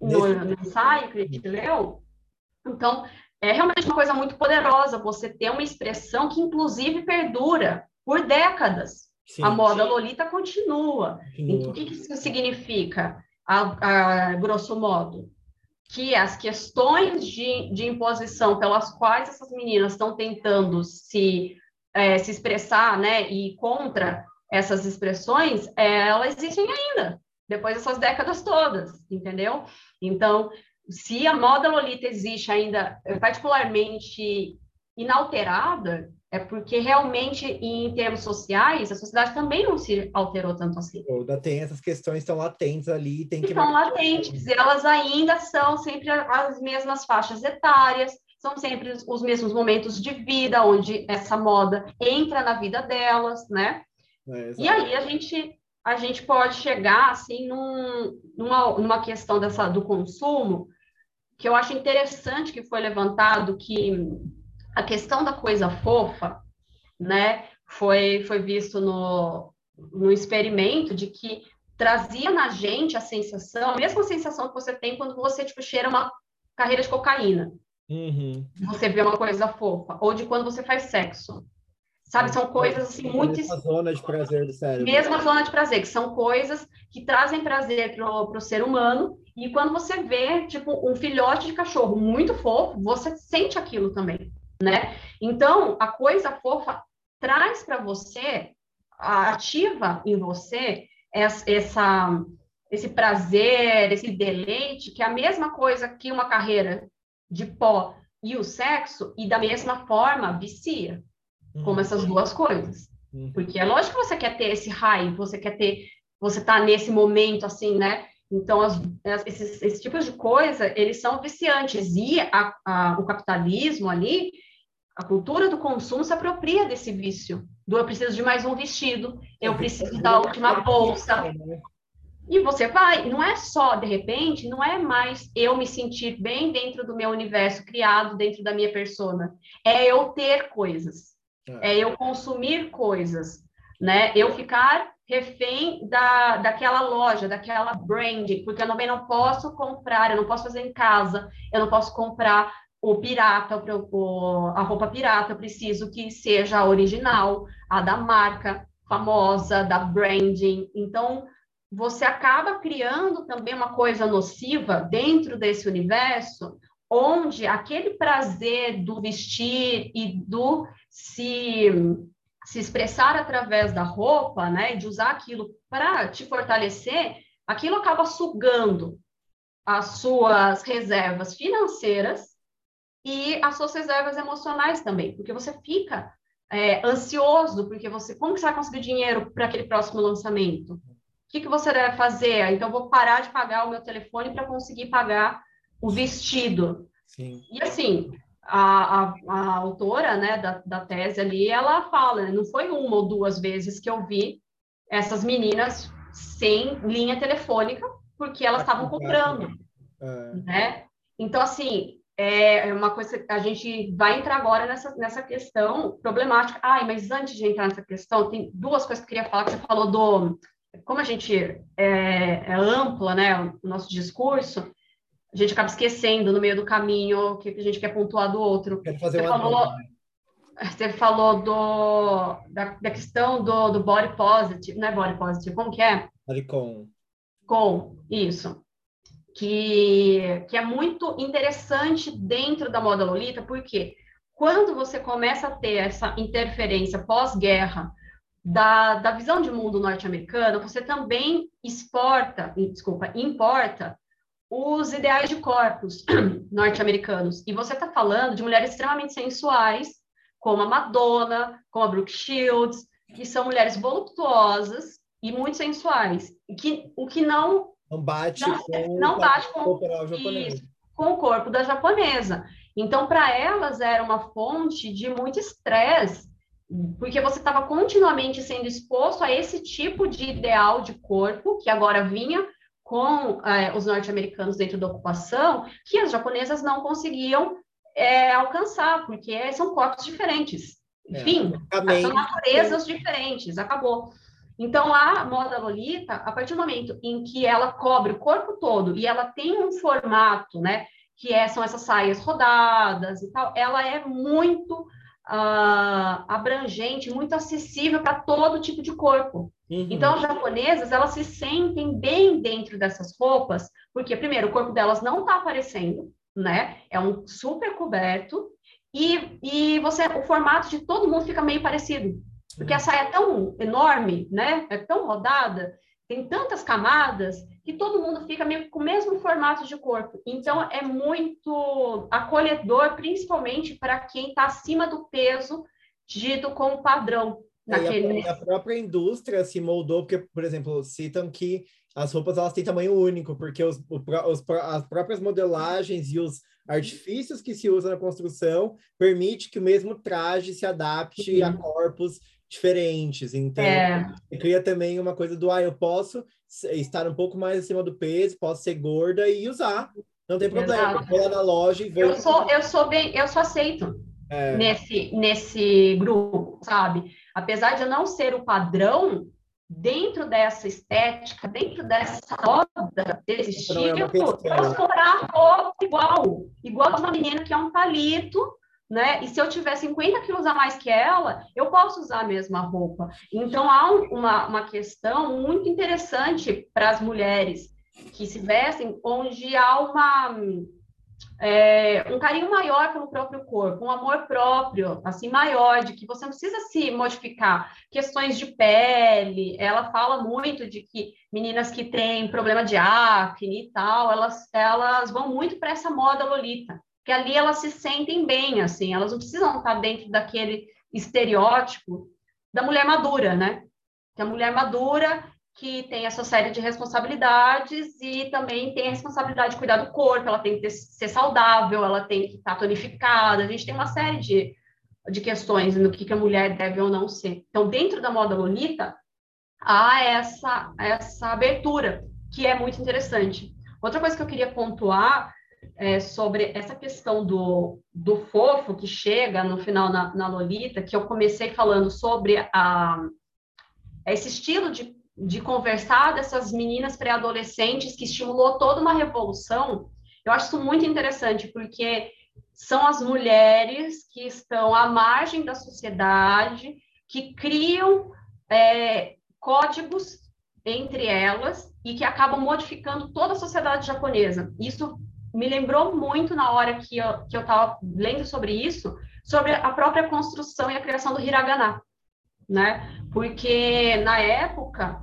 no, no ensaio que a gente leu. Então, é realmente uma coisa muito poderosa você ter uma expressão que, inclusive, perdura por décadas. Sim, a moda sim. Lolita continua. Então, o que, isso significa, a, a, grosso modo? Que as questões de, de imposição pelas quais essas meninas estão tentando se, é, se expressar né, e contra essas expressões, elas existem ainda, depois dessas décadas todas, entendeu? Então, se a moda Lolita existe ainda particularmente inalterada, é porque realmente, em termos sociais, a sociedade também não se alterou tanto assim. Ainda tem essas questões estão latentes ali, tem que. Estão latentes, e elas ainda são sempre as mesmas faixas etárias, são sempre os mesmos momentos de vida, onde essa moda entra na vida delas, né? É, e aí a gente a gente pode chegar assim num, numa, numa questão dessa do consumo que eu acho interessante que foi levantado que a questão da coisa fofa, né, foi, foi visto no, no experimento de que trazia na gente a sensação, a mesma sensação que você tem quando você, tipo, cheira uma carreira de cocaína. Uhum. Você vê uma coisa fofa. Ou de quando você faz sexo. Sabe, são coisas assim muito. Mesma zona de prazer do cérebro. Mesma zona de prazer, que são coisas que trazem prazer para o ser humano. E quando você vê, tipo, um filhote de cachorro muito fofo, você sente aquilo também né? Então, a coisa fofa traz para você, ativa em você essa, esse prazer, esse deleite, que é a mesma coisa que uma carreira de pó e o sexo, e da mesma forma vicia, uhum. como essas duas coisas. Uhum. Porque é lógico que você quer ter esse high, você quer ter, você tá nesse momento assim, né? Então, as, esses, esses tipos de coisa, eles são viciantes. E a, a, o capitalismo ali, a cultura do consumo se apropria desse vício. Do eu preciso de mais um vestido, eu preciso da última bolsa. E você vai, não é só, de repente, não é mais eu me sentir bem dentro do meu universo criado, dentro da minha persona. É eu ter coisas. É, é eu consumir coisas, né? Eu ficar refém da, daquela loja, daquela branding, porque eu também não posso comprar, eu não posso fazer em casa, eu não posso comprar o pirata, o, a roupa pirata, eu preciso que seja a original, a da marca famosa, da branding. Então, você acaba criando também uma coisa nociva dentro desse universo, onde aquele prazer do vestir e do se, se expressar através da roupa, né, de usar aquilo para te fortalecer, aquilo acaba sugando as suas reservas financeiras e as suas reservas emocionais também, porque você fica é, ansioso, porque você, como que você vai conseguir dinheiro para aquele próximo lançamento? O que, que você deve fazer? Então, vou parar de pagar o meu telefone para conseguir pagar o vestido. Sim. E assim, a, a, a, autora né, da, da tese ali, ela fala, né, não foi uma ou duas vezes que eu vi essas meninas sem linha telefônica, porque elas estavam comprando, é. né? Então, assim, é, é uma coisa que a gente vai entrar agora nessa, nessa questão problemática. Ai, mas antes de entrar nessa questão, tem duas coisas que eu queria falar, que você falou do... Como a gente é, é ampla, né, o nosso discurso, a gente acaba esquecendo no meio do caminho o que a gente quer pontuar do outro. Fazer você uma falou, Você falou do, da, da questão do, do body positive, não é body positive, como que é? Body com. Com, isso que, que é muito interessante dentro da moda Lolita, porque quando você começa a ter essa interferência pós-guerra da, da visão de mundo norte-americana, você também exporta, desculpa, importa os ideais de corpos norte-americanos. E você está falando de mulheres extremamente sensuais, como a Madonna, como a Brooke Shields, que são mulheres voluptuosas e muito sensuais, que, o que não não bate não, com, não bate com, o com o corpo da japonesa. Então, para elas, era uma fonte de muito estresse, porque você estava continuamente sendo exposto a esse tipo de ideal de corpo, que agora vinha com é, os norte-americanos dentro da ocupação, que as japonesas não conseguiam é, alcançar, porque são corpos diferentes. É, Enfim, é, são naturezas diferentes, acabou. Então, a moda Lolita, a partir do momento em que ela cobre o corpo todo e ela tem um formato, né, que é, são essas saias rodadas e tal, ela é muito uh, abrangente, muito acessível para todo tipo de corpo. Uhum. Então, as japonesas, elas se sentem bem dentro dessas roupas, porque, primeiro, o corpo delas não está aparecendo, né? É um super coberto, e, e você, o formato de todo mundo fica meio parecido. porque a saia é tão enorme, né? É tão rodada, tem tantas camadas que todo mundo fica meio com o mesmo formato de corpo. Então é muito acolhedor, principalmente para quem está acima do peso dito como padrão. Naquele... a, a própria indústria se moldou, porque, por exemplo, citam que as roupas elas têm tamanho único, porque os, os, as próprias modelagens e os artifícios que se usam na construção permite que o mesmo traje se adapte uhum. a corpos diferentes. Então, é. cria também uma coisa do, ah, eu posso estar um pouco mais acima do peso, posso ser gorda e usar. Não tem problema. Exato. Vou lá na loja e vou... Eu sou, eu sou bem, eu sou aceito é. nesse, nesse grupo, sabe? Apesar de eu não ser o padrão, dentro dessa estética, dentro dessa roda, desse estilo, é eu posso comprar roupa igual, igual uma menina que é um palito, né? E se eu tiver 50 quilos a mais que ela, eu posso usar a mesma roupa. Então, há uma, uma questão muito interessante para as mulheres que se vestem, onde há uma é, um carinho maior pelo próprio corpo, um amor próprio, assim, maior, de que você não precisa se modificar. Questões de pele, ela fala muito de que meninas que têm problema de acne e tal, elas, elas vão muito para essa moda lolita, que ali elas se sentem bem, assim, elas não precisam estar dentro daquele estereótipo da mulher madura, né? Que a mulher madura que tem essa série de responsabilidades e também tem a responsabilidade de cuidar do corpo, ela tem que ser saudável, ela tem que estar tonificada, a gente tem uma série de, de questões no que, que a mulher deve ou não ser. Então, dentro da moda Lolita, há essa, essa abertura, que é muito interessante. Outra coisa que eu queria pontuar é sobre essa questão do, do fofo que chega no final na, na Lolita, que eu comecei falando sobre a, esse estilo de de conversar dessas meninas pré-adolescentes que estimulou toda uma revolução, eu acho isso muito interessante, porque são as mulheres que estão à margem da sociedade, que criam é, códigos entre elas e que acabam modificando toda a sociedade japonesa. Isso me lembrou muito na hora que eu que eu estava lendo sobre isso, sobre a própria construção e a criação do hiragana, né? Porque na época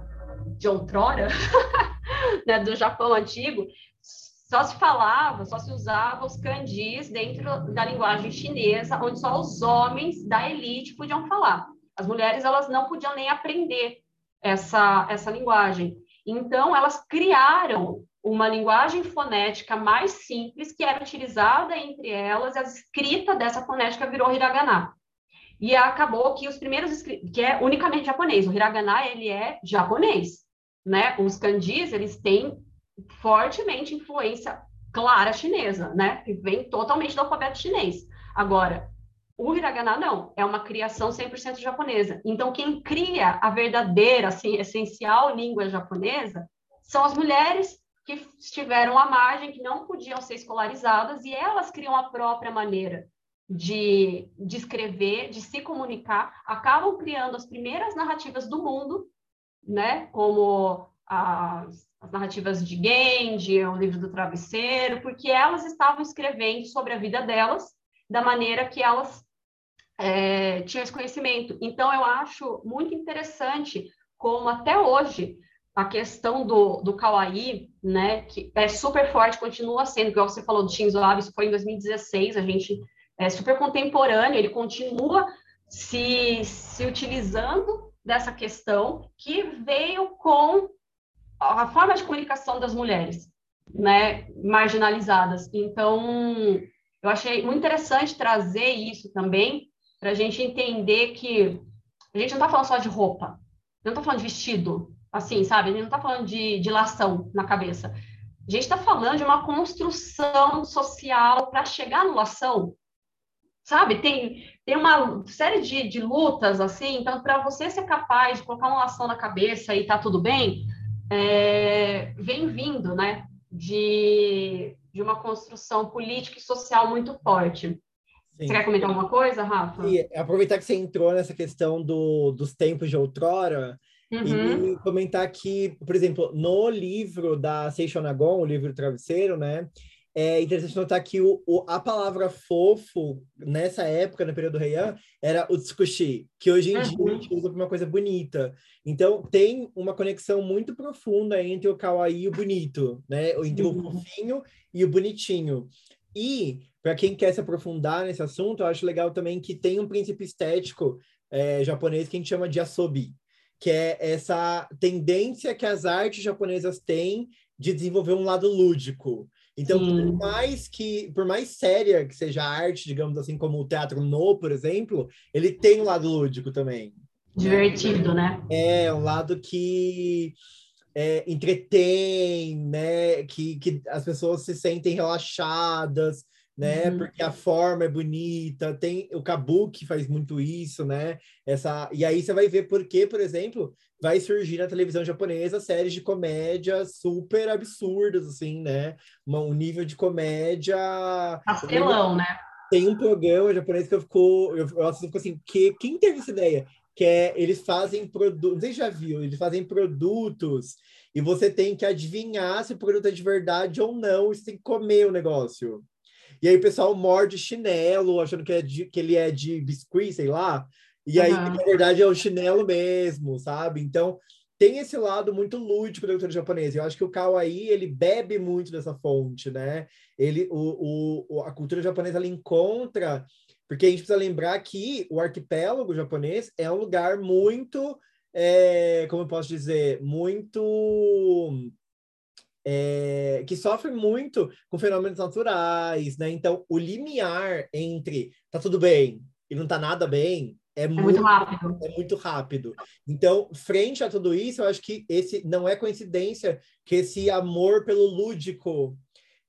de outrora, né, do Japão antigo, só se falava, só se usava os kanjis dentro da linguagem chinesa, onde só os homens da elite podiam falar. As mulheres elas não podiam nem aprender essa, essa linguagem. Então, elas criaram uma linguagem fonética mais simples, que era utilizada entre elas, a escrita dessa fonética virou hiragana. E acabou que os primeiros que é unicamente japonês, o hiragana ele é japonês né? Os kanjis, eles têm fortemente influência clara chinesa, né? Que vem totalmente do alfabeto chinês. Agora, o hiragana não, é uma criação 100% japonesa. Então, quem cria a verdadeira, assim, essencial língua japonesa são as mulheres que estiveram à margem, que não podiam ser escolarizadas, e elas criam a própria maneira de, de escrever, de se comunicar, acabam criando as primeiras narrativas do mundo né? Como as, as narrativas de Genji, o livro do travesseiro, porque elas estavam escrevendo sobre a vida delas da maneira que elas é, tinham esse conhecimento. Então, eu acho muito interessante como até hoje a questão do, do kawaii, né, que é super forte, continua sendo, igual você falou do Shinzo Abe, isso foi em 2016, a gente é super contemporâneo, ele continua se, se utilizando dessa questão que veio com a forma de comunicação das mulheres, né, marginalizadas. Então, eu achei muito interessante trazer isso também, para a gente entender que a gente não está falando só de roupa, não está falando de vestido, assim, sabe? A gente não está falando de, de lação na cabeça. A gente está falando de uma construção social para chegar no lação, sabe? Tem, tem uma série de, de lutas, assim, então, para você ser capaz de colocar uma ação na cabeça e tá tudo bem, é, vem vindo, né, de, de uma construção política e social muito forte. Sim. Você quer comentar alguma coisa, Rafa? E aproveitar que você entrou nessa questão do, dos tempos de outrora, Uhum. E comentar que, por exemplo, no livro da Seishon Nagon, o livro Travesseiro, né? é interessante notar que o, o, a palavra fofo, nessa época, no período Heian, era o tsukushi, que hoje em uhum. dia a gente usa para uma coisa bonita. Então, tem uma conexão muito profunda entre o kawaii e o bonito, né? Entre uhum. o fofinho e o bonitinho. E, para quem quer se aprofundar nesse assunto, eu acho legal também que tem um princípio estético é, japonês que a gente chama de asobi, que é essa tendência que as artes japonesas têm de desenvolver um lado lúdico. Então, Sim. por mais que, por mais séria que seja a arte, digamos assim, como o teatro no, por exemplo, ele tem um lado lúdico também. Divertido, né? É, um lado que é, entretém, né? Que, que as pessoas se sentem relaxadas, né? Uhum. Porque a forma é bonita, tem o kabuki faz muito isso, né? Essa e aí você vai ver por que, por exemplo, vai surgir na televisão japonesa séries de comédia super absurdas, assim, né? Um nível de comédia pastelão, né? Tem um programa japonês que eu fico, eu, eu fico assim, que quem teve essa ideia? Que é eles fazem produtos, não sei se já viu, eles fazem produtos e você tem que adivinhar se o produto é de verdade ou não, e você tem que comer o negócio. E aí o pessoal morde chinelo, achando que, é de, que ele é de biscuit, sei lá. E aí, uhum. na verdade, é o chinelo mesmo, sabe? Então, tem esse lado muito lúdico da cultura japonesa. Eu acho que o kawaii, ele bebe muito dessa fonte, né? Ele, o, o, a cultura japonesa, ela encontra... Porque a gente precisa lembrar que o arquipélago japonês é um lugar muito... É, como eu posso dizer? Muito é, que sofre muito com fenômenos naturais, né? Então, o limiar entre tá tudo bem e não tá nada bem é, é muito, muito, rápido. É muito rápido. Então, frente a tudo isso, eu acho que esse não é coincidência que esse amor pelo lúdico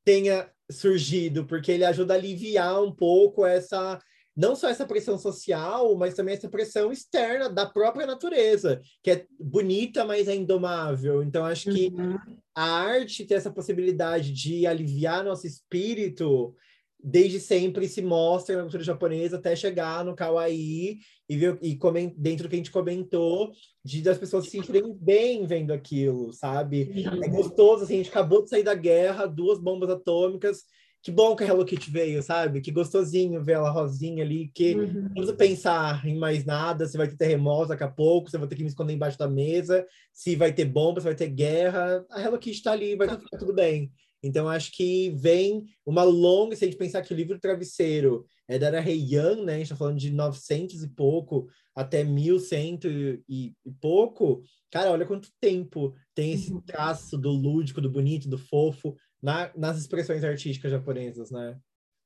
tenha surgido, porque ele ajuda a aliviar um pouco essa não só essa pressão social, mas também essa pressão externa da própria natureza, que é bonita, mas é indomável. Então, acho que uhum. a arte tem essa possibilidade de aliviar nosso espírito desde sempre se mostra na cultura japonesa até chegar no kawaii e, ver, e coment, dentro do que a gente comentou, de das pessoas se sentirem bem vendo aquilo, sabe? É gostoso, assim, a gente acabou de sair da guerra, duas bombas atômicas, que bom que a Hello Kitty veio, sabe? Que gostosinho ver ela rosinha ali, que uhum. não precisa pensar em mais nada, se vai ter terremoto daqui a pouco, se vai ter que me esconder embaixo da mesa, se vai ter bomba, se vai ter guerra, a Hello Kitty tá ali, vai ficar tudo bem. Então, acho que vem uma longa, se a gente pensar que o livro Travesseiro é da Era Heian, né? A gente tá falando de 900 e pouco até 1100 e, e, e pouco. Cara, olha quanto tempo tem esse uhum. traço do lúdico, do bonito, do fofo na, nas expressões artísticas japonesas, né?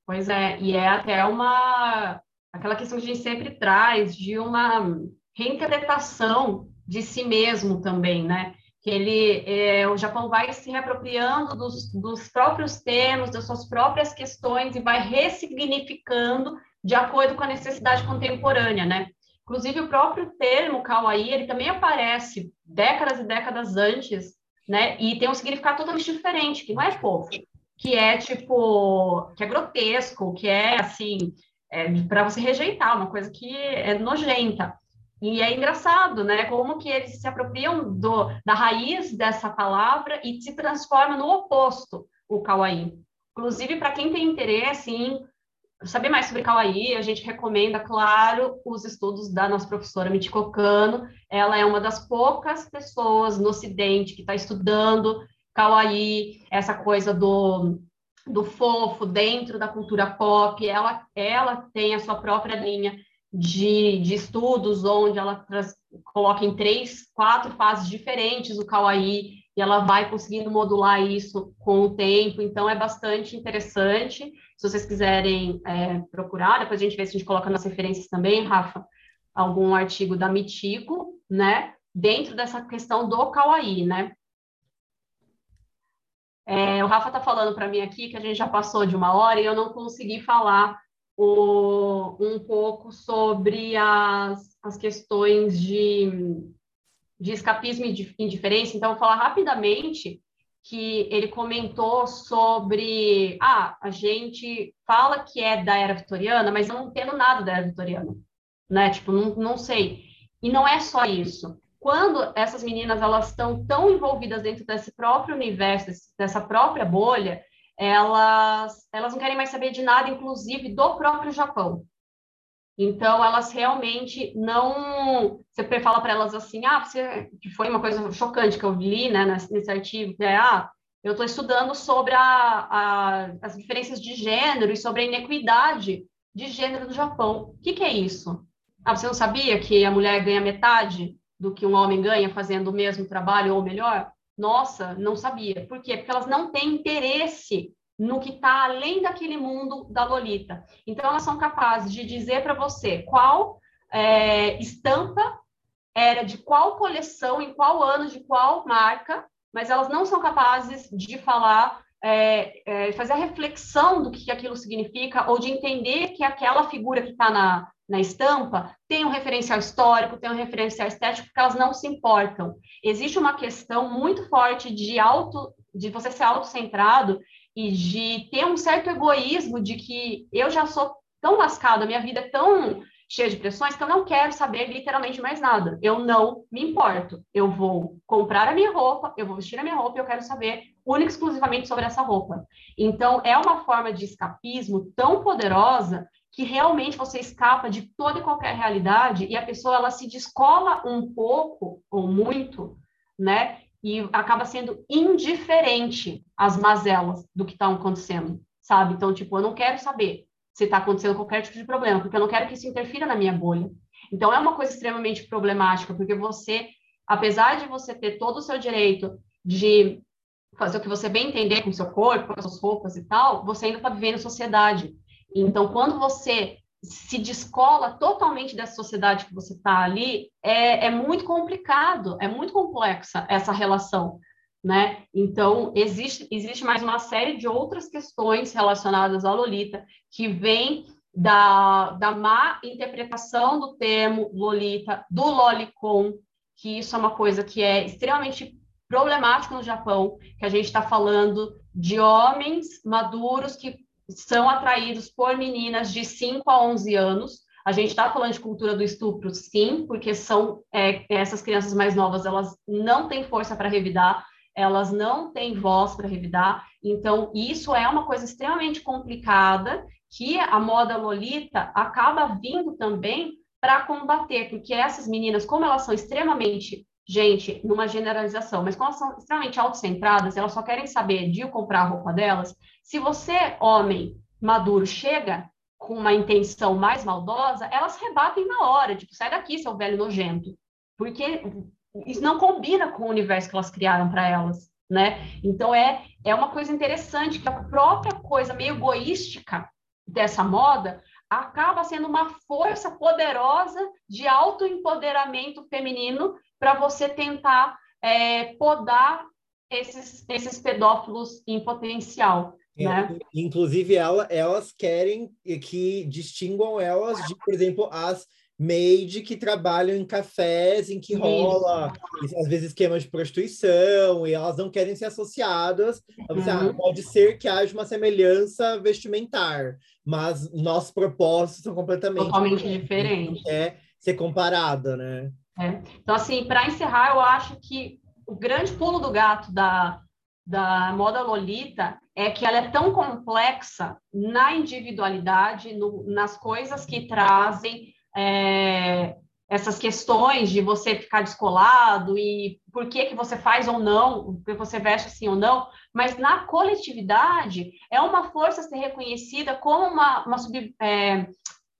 Pois é, e é até uma aquela questão que a gente sempre traz de uma reinterpretação de si mesmo também, né? Que ele, é, o Japão vai se reapropriando dos, dos próprios termos, das suas próprias questões e vai ressignificando de acordo com a necessidade contemporânea, né? Inclusive o próprio termo kawaii, ele também aparece décadas e décadas antes né? E tem um significado totalmente diferente, que não é fofo, que é tipo, que é grotesco, que é assim, é, para você rejeitar, uma coisa que é nojenta. E é engraçado, né? Como que eles se apropriam do, da raiz dessa palavra e se transforma no oposto, o kawaii. Inclusive, para quem tem interesse em saber mais sobre Kawaii, a gente recomenda, claro, os estudos da nossa professora Michiko Kano. Ela é uma das poucas pessoas no Ocidente que está estudando Kawaii, essa coisa do, do fofo dentro da cultura pop. Ela, ela tem a sua própria linha de, de estudos, onde ela coloca em três, quatro fases diferentes o Kawaii, e ela vai conseguindo modular isso com o tempo, então é bastante interessante. Se vocês quiserem é, procurar, depois a gente vê se a gente coloca nas referências também, Rafa, algum artigo da Mitico, né, dentro dessa questão do Kawaii, né. É, o Rafa está falando para mim aqui que a gente já passou de uma hora e eu não consegui falar o, um pouco sobre as, as questões de de escapismo e indiferença. Então, vou falar rapidamente que ele comentou sobre ah, a gente fala que é da era vitoriana, mas eu não entendo nada da era vitoriana, né? Tipo, não, não sei. E não é só isso. Quando essas meninas elas estão tão envolvidas dentro desse próprio universo, dessa própria bolha, elas, elas não querem mais saber de nada, inclusive do próprio Japão. Então, elas realmente não. Você fala para elas assim, ah, você. Que foi uma coisa chocante que eu li né, nesse artigo, que é, ah, eu estou estudando sobre a, a, as diferenças de gênero e sobre a inequidade de gênero no Japão. O que, que é isso? Ah, você não sabia que a mulher ganha metade do que um homem ganha fazendo o mesmo trabalho ou melhor? Nossa, não sabia. Por quê? Porque elas não têm interesse no que está além daquele mundo da Lolita. Então, elas são capazes de dizer para você qual é, estampa era de qual coleção, em qual ano, de qual marca, mas elas não são capazes de falar, é, é, fazer a reflexão do que aquilo significa ou de entender que aquela figura que está na, na estampa tem um referencial histórico, tem um referencial estético, porque elas não se importam. Existe uma questão muito forte de auto, de você ser autocentrado e de ter um certo egoísmo de que eu já sou tão lascada, minha vida é tão cheia de pressões que eu não quero saber literalmente mais nada. Eu não me importo. Eu vou comprar a minha roupa, eu vou vestir a minha roupa e eu quero saber única e exclusivamente sobre essa roupa. Então, é uma forma de escapismo tão poderosa que realmente você escapa de toda e qualquer realidade e a pessoa ela se descola um pouco ou muito, né? E acaba sendo indiferente às mazelas do que está acontecendo, sabe? Então, tipo, eu não quero saber se está acontecendo qualquer tipo de problema, porque eu não quero que isso interfira na minha bolha. Então, é uma coisa extremamente problemática, porque você, apesar de você ter todo o seu direito de fazer o que você bem entender com o seu corpo, com as suas roupas e tal, você ainda está vivendo em sociedade. Então, quando você se descola totalmente dessa sociedade que você está ali, é, é muito complicado, é muito complexa essa relação né? Então, existe, existe mais uma série de outras questões relacionadas à Lolita que vem da, da má interpretação do termo Lolita, do lolicon, que isso é uma coisa que é extremamente problemático no Japão, que a gente está falando de homens maduros que são atraídos por meninas de 5 a 11 anos. A gente está falando de cultura do estupro, sim, porque são é, essas crianças mais novas, elas não têm força para revidar, elas não têm voz para revidar, então isso é uma coisa extremamente complicada que a moda lolita acaba vindo também para combater, porque essas meninas, como elas são extremamente, gente, numa generalização, mas como elas são extremamente autocentradas, elas só querem saber de comprar a roupa delas, se você, homem maduro, chega com uma intenção mais maldosa, elas rebatem na hora, tipo, sai daqui, seu velho nojento. Porque isso não combina com o universo que elas criaram para elas, né? Então é é uma coisa interessante que a própria coisa meio egoística dessa moda acaba sendo uma força poderosa de autoempoderamento feminino para você tentar é, podar esses, esses pedófilos em potencial. É, né? Inclusive, ela, elas querem que distinguam elas de, por exemplo, as maid que trabalham em cafés em que rola às vezes esquema de prostituição e elas não querem ser associadas uhum. ah, pode ser que haja uma semelhança vestimentar mas nossos propósitos são completamente totalmente diferentes é ser comparada né é. então assim para encerrar eu acho que o grande pulo do gato da da moda lolita é que ela é tão complexa na individualidade no, nas coisas que trazem é, essas questões de você ficar descolado e por que, que você faz ou não, porque você veste assim ou não, mas na coletividade é uma força ser reconhecida como uma, uma sub, é,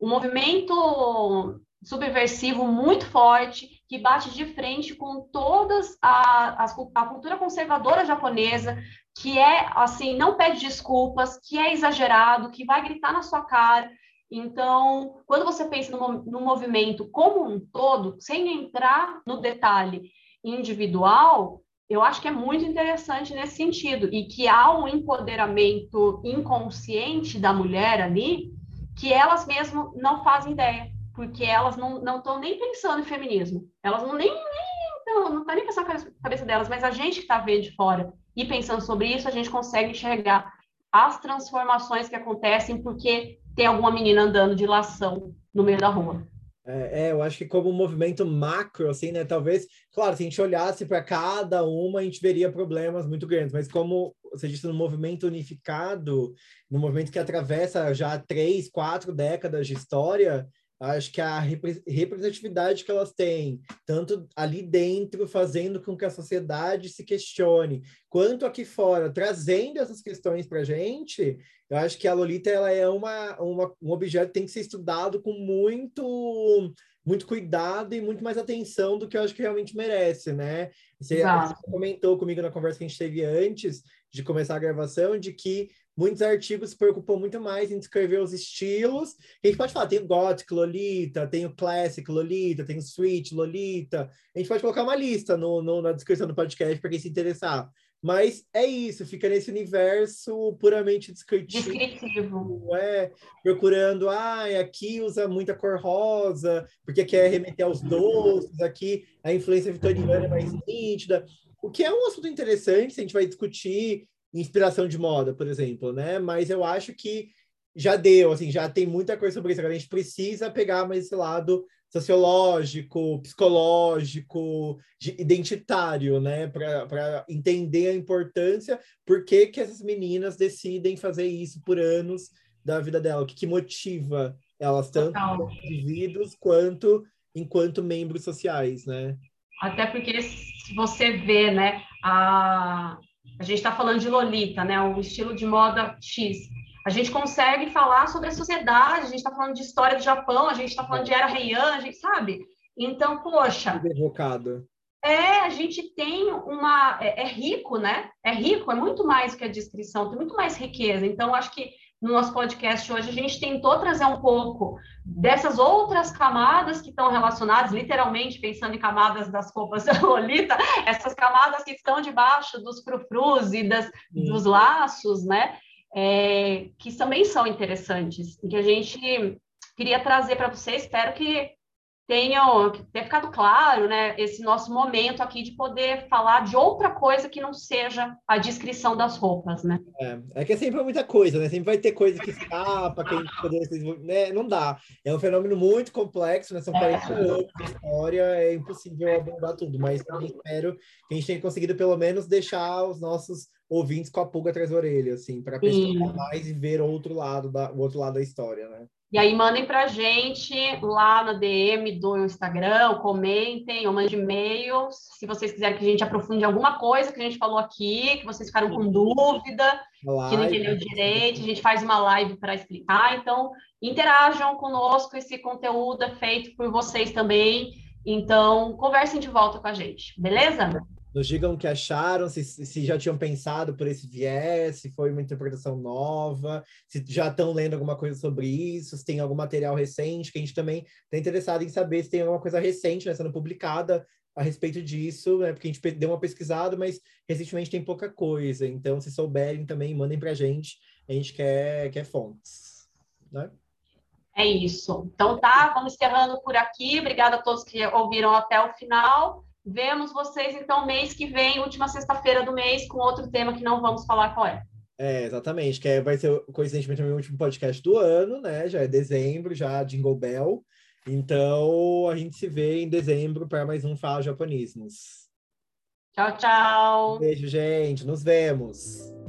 um movimento subversivo muito forte que bate de frente com todas a, a, a cultura conservadora japonesa, que é assim, não pede desculpas, que é exagerado, que vai gritar na sua cara, então, quando você pensa no, no movimento como um todo, sem entrar no detalhe individual, eu acho que é muito interessante nesse sentido, e que há um empoderamento inconsciente da mulher ali, que elas mesmas não fazem ideia, porque elas não estão nem pensando em feminismo, elas não nem, nem não está nem pensando na cabeça delas, mas a gente que está vendo de fora e pensando sobre isso, a gente consegue enxergar as transformações que acontecem, porque tem alguma menina andando de lação no meio da rua. É, é, eu acho que como um movimento macro, assim, né? Talvez, claro, se a gente olhasse para cada uma, a gente veria problemas muito grandes, mas como você disse, no movimento unificado, no movimento que atravessa já três, quatro décadas de história, acho que a representatividade que elas têm, tanto ali dentro, fazendo com que a sociedade se questione, quanto aqui fora, trazendo essas questões para a gente, eu acho que a Lolita ela é uma, uma, um objeto que tem que ser estudado com muito muito cuidado e muito mais atenção do que eu acho que realmente merece, né? Você, você comentou comigo na conversa que a gente teve antes de começar a gravação de que muitos artigos se preocupam muito mais em descrever os estilos. A gente pode falar, tem o Gothic Lolita, tem o Classic Lolita, tem o Sweet Lolita. A gente pode colocar uma lista no, no na descrição do podcast para quem se interessar. Mas é isso, fica nesse universo puramente descritivo. Descritivo. É, procurando, ah, aqui usa muita cor rosa, porque quer remeter aos doces, aqui a influência vitoriana é mais nítida. O que é um assunto interessante, se a gente vai discutir inspiração de moda, por exemplo, né? Mas eu acho que já deu, assim, já tem muita coisa sobre isso. Agora a gente precisa pegar mais esse lado sociológico, psicológico, identitário, né? Para entender a importância, por que, que essas meninas decidem fazer isso por anos da vida dela, o que, que motiva elas, tanto como indivíduos quanto enquanto membros sociais, né? Até porque se você vê, né, a, a gente está falando de Lolita, né? Um estilo de moda X. A gente consegue falar sobre a sociedade, a gente está falando de história do Japão, a gente está falando de Era Heian, a gente sabe. Então, poxa. Derrocado. É, a gente tem uma. É, é, rico, né? É rico, é muito mais que a descrição, tem muito mais riqueza. Então, acho que no nosso podcast hoje a gente tentou trazer um pouco dessas outras camadas que estão relacionadas, literalmente pensando em camadas das roupas da Lolita, essas camadas que estão debaixo dos frufrus e das, dos laços, né? É, que também são interessantes, e que a gente queria trazer para vocês. Espero que tenham tenha ficado claro, né, esse nosso momento aqui de poder falar de outra coisa que não seja a descrição das roupas, né? É, é que é sempre muita coisa, né? Sempre vai ter coisa que escapa, que a gente poder né? Não dá. É um fenômeno muito complexo, né? São 40 é. anos de história, é impossível abordar tudo, mas também espero que a gente tenha conseguido pelo menos deixar os nossos ouvintes com a pulga atrás da orelha, assim, para pesquisar mais e ver outro lado da, o outro lado da história, né? E aí mandem para a gente lá na DM do Instagram, comentem ou mandem e-mail, se vocês quiserem que a gente aprofunde alguma coisa que a gente falou aqui, que vocês ficaram com dúvida, live, que não entendeu direito, a gente faz uma live para explicar. Então, interajam conosco, esse conteúdo é feito por vocês também. Então, conversem de volta com a gente, beleza? Nos digam o que acharam, se, se já tinham pensado por esse viés, se foi uma interpretação nova, se já estão lendo alguma coisa sobre isso, se tem algum material recente, que a gente também está interessado em saber se tem alguma coisa recente né, sendo publicada a respeito disso, né, porque a gente deu uma pesquisada, mas recentemente tem pouca coisa. Então, se souberem também, mandem para a gente, a gente quer, quer fontes. Né? É isso. Então tá, vamos encerrando por aqui. Obrigada a todos que ouviram até o final. Vemos vocês, então, mês que vem, última sexta-feira do mês, com outro tema que não vamos falar qual é. É, exatamente, que é, vai ser, coincidentemente, o último podcast do ano, né? Já é dezembro, já Jingle Bell. Então, a gente se vê em dezembro para mais um Fala Japonismos. Tchau, tchau. Beijo, gente. Nos vemos.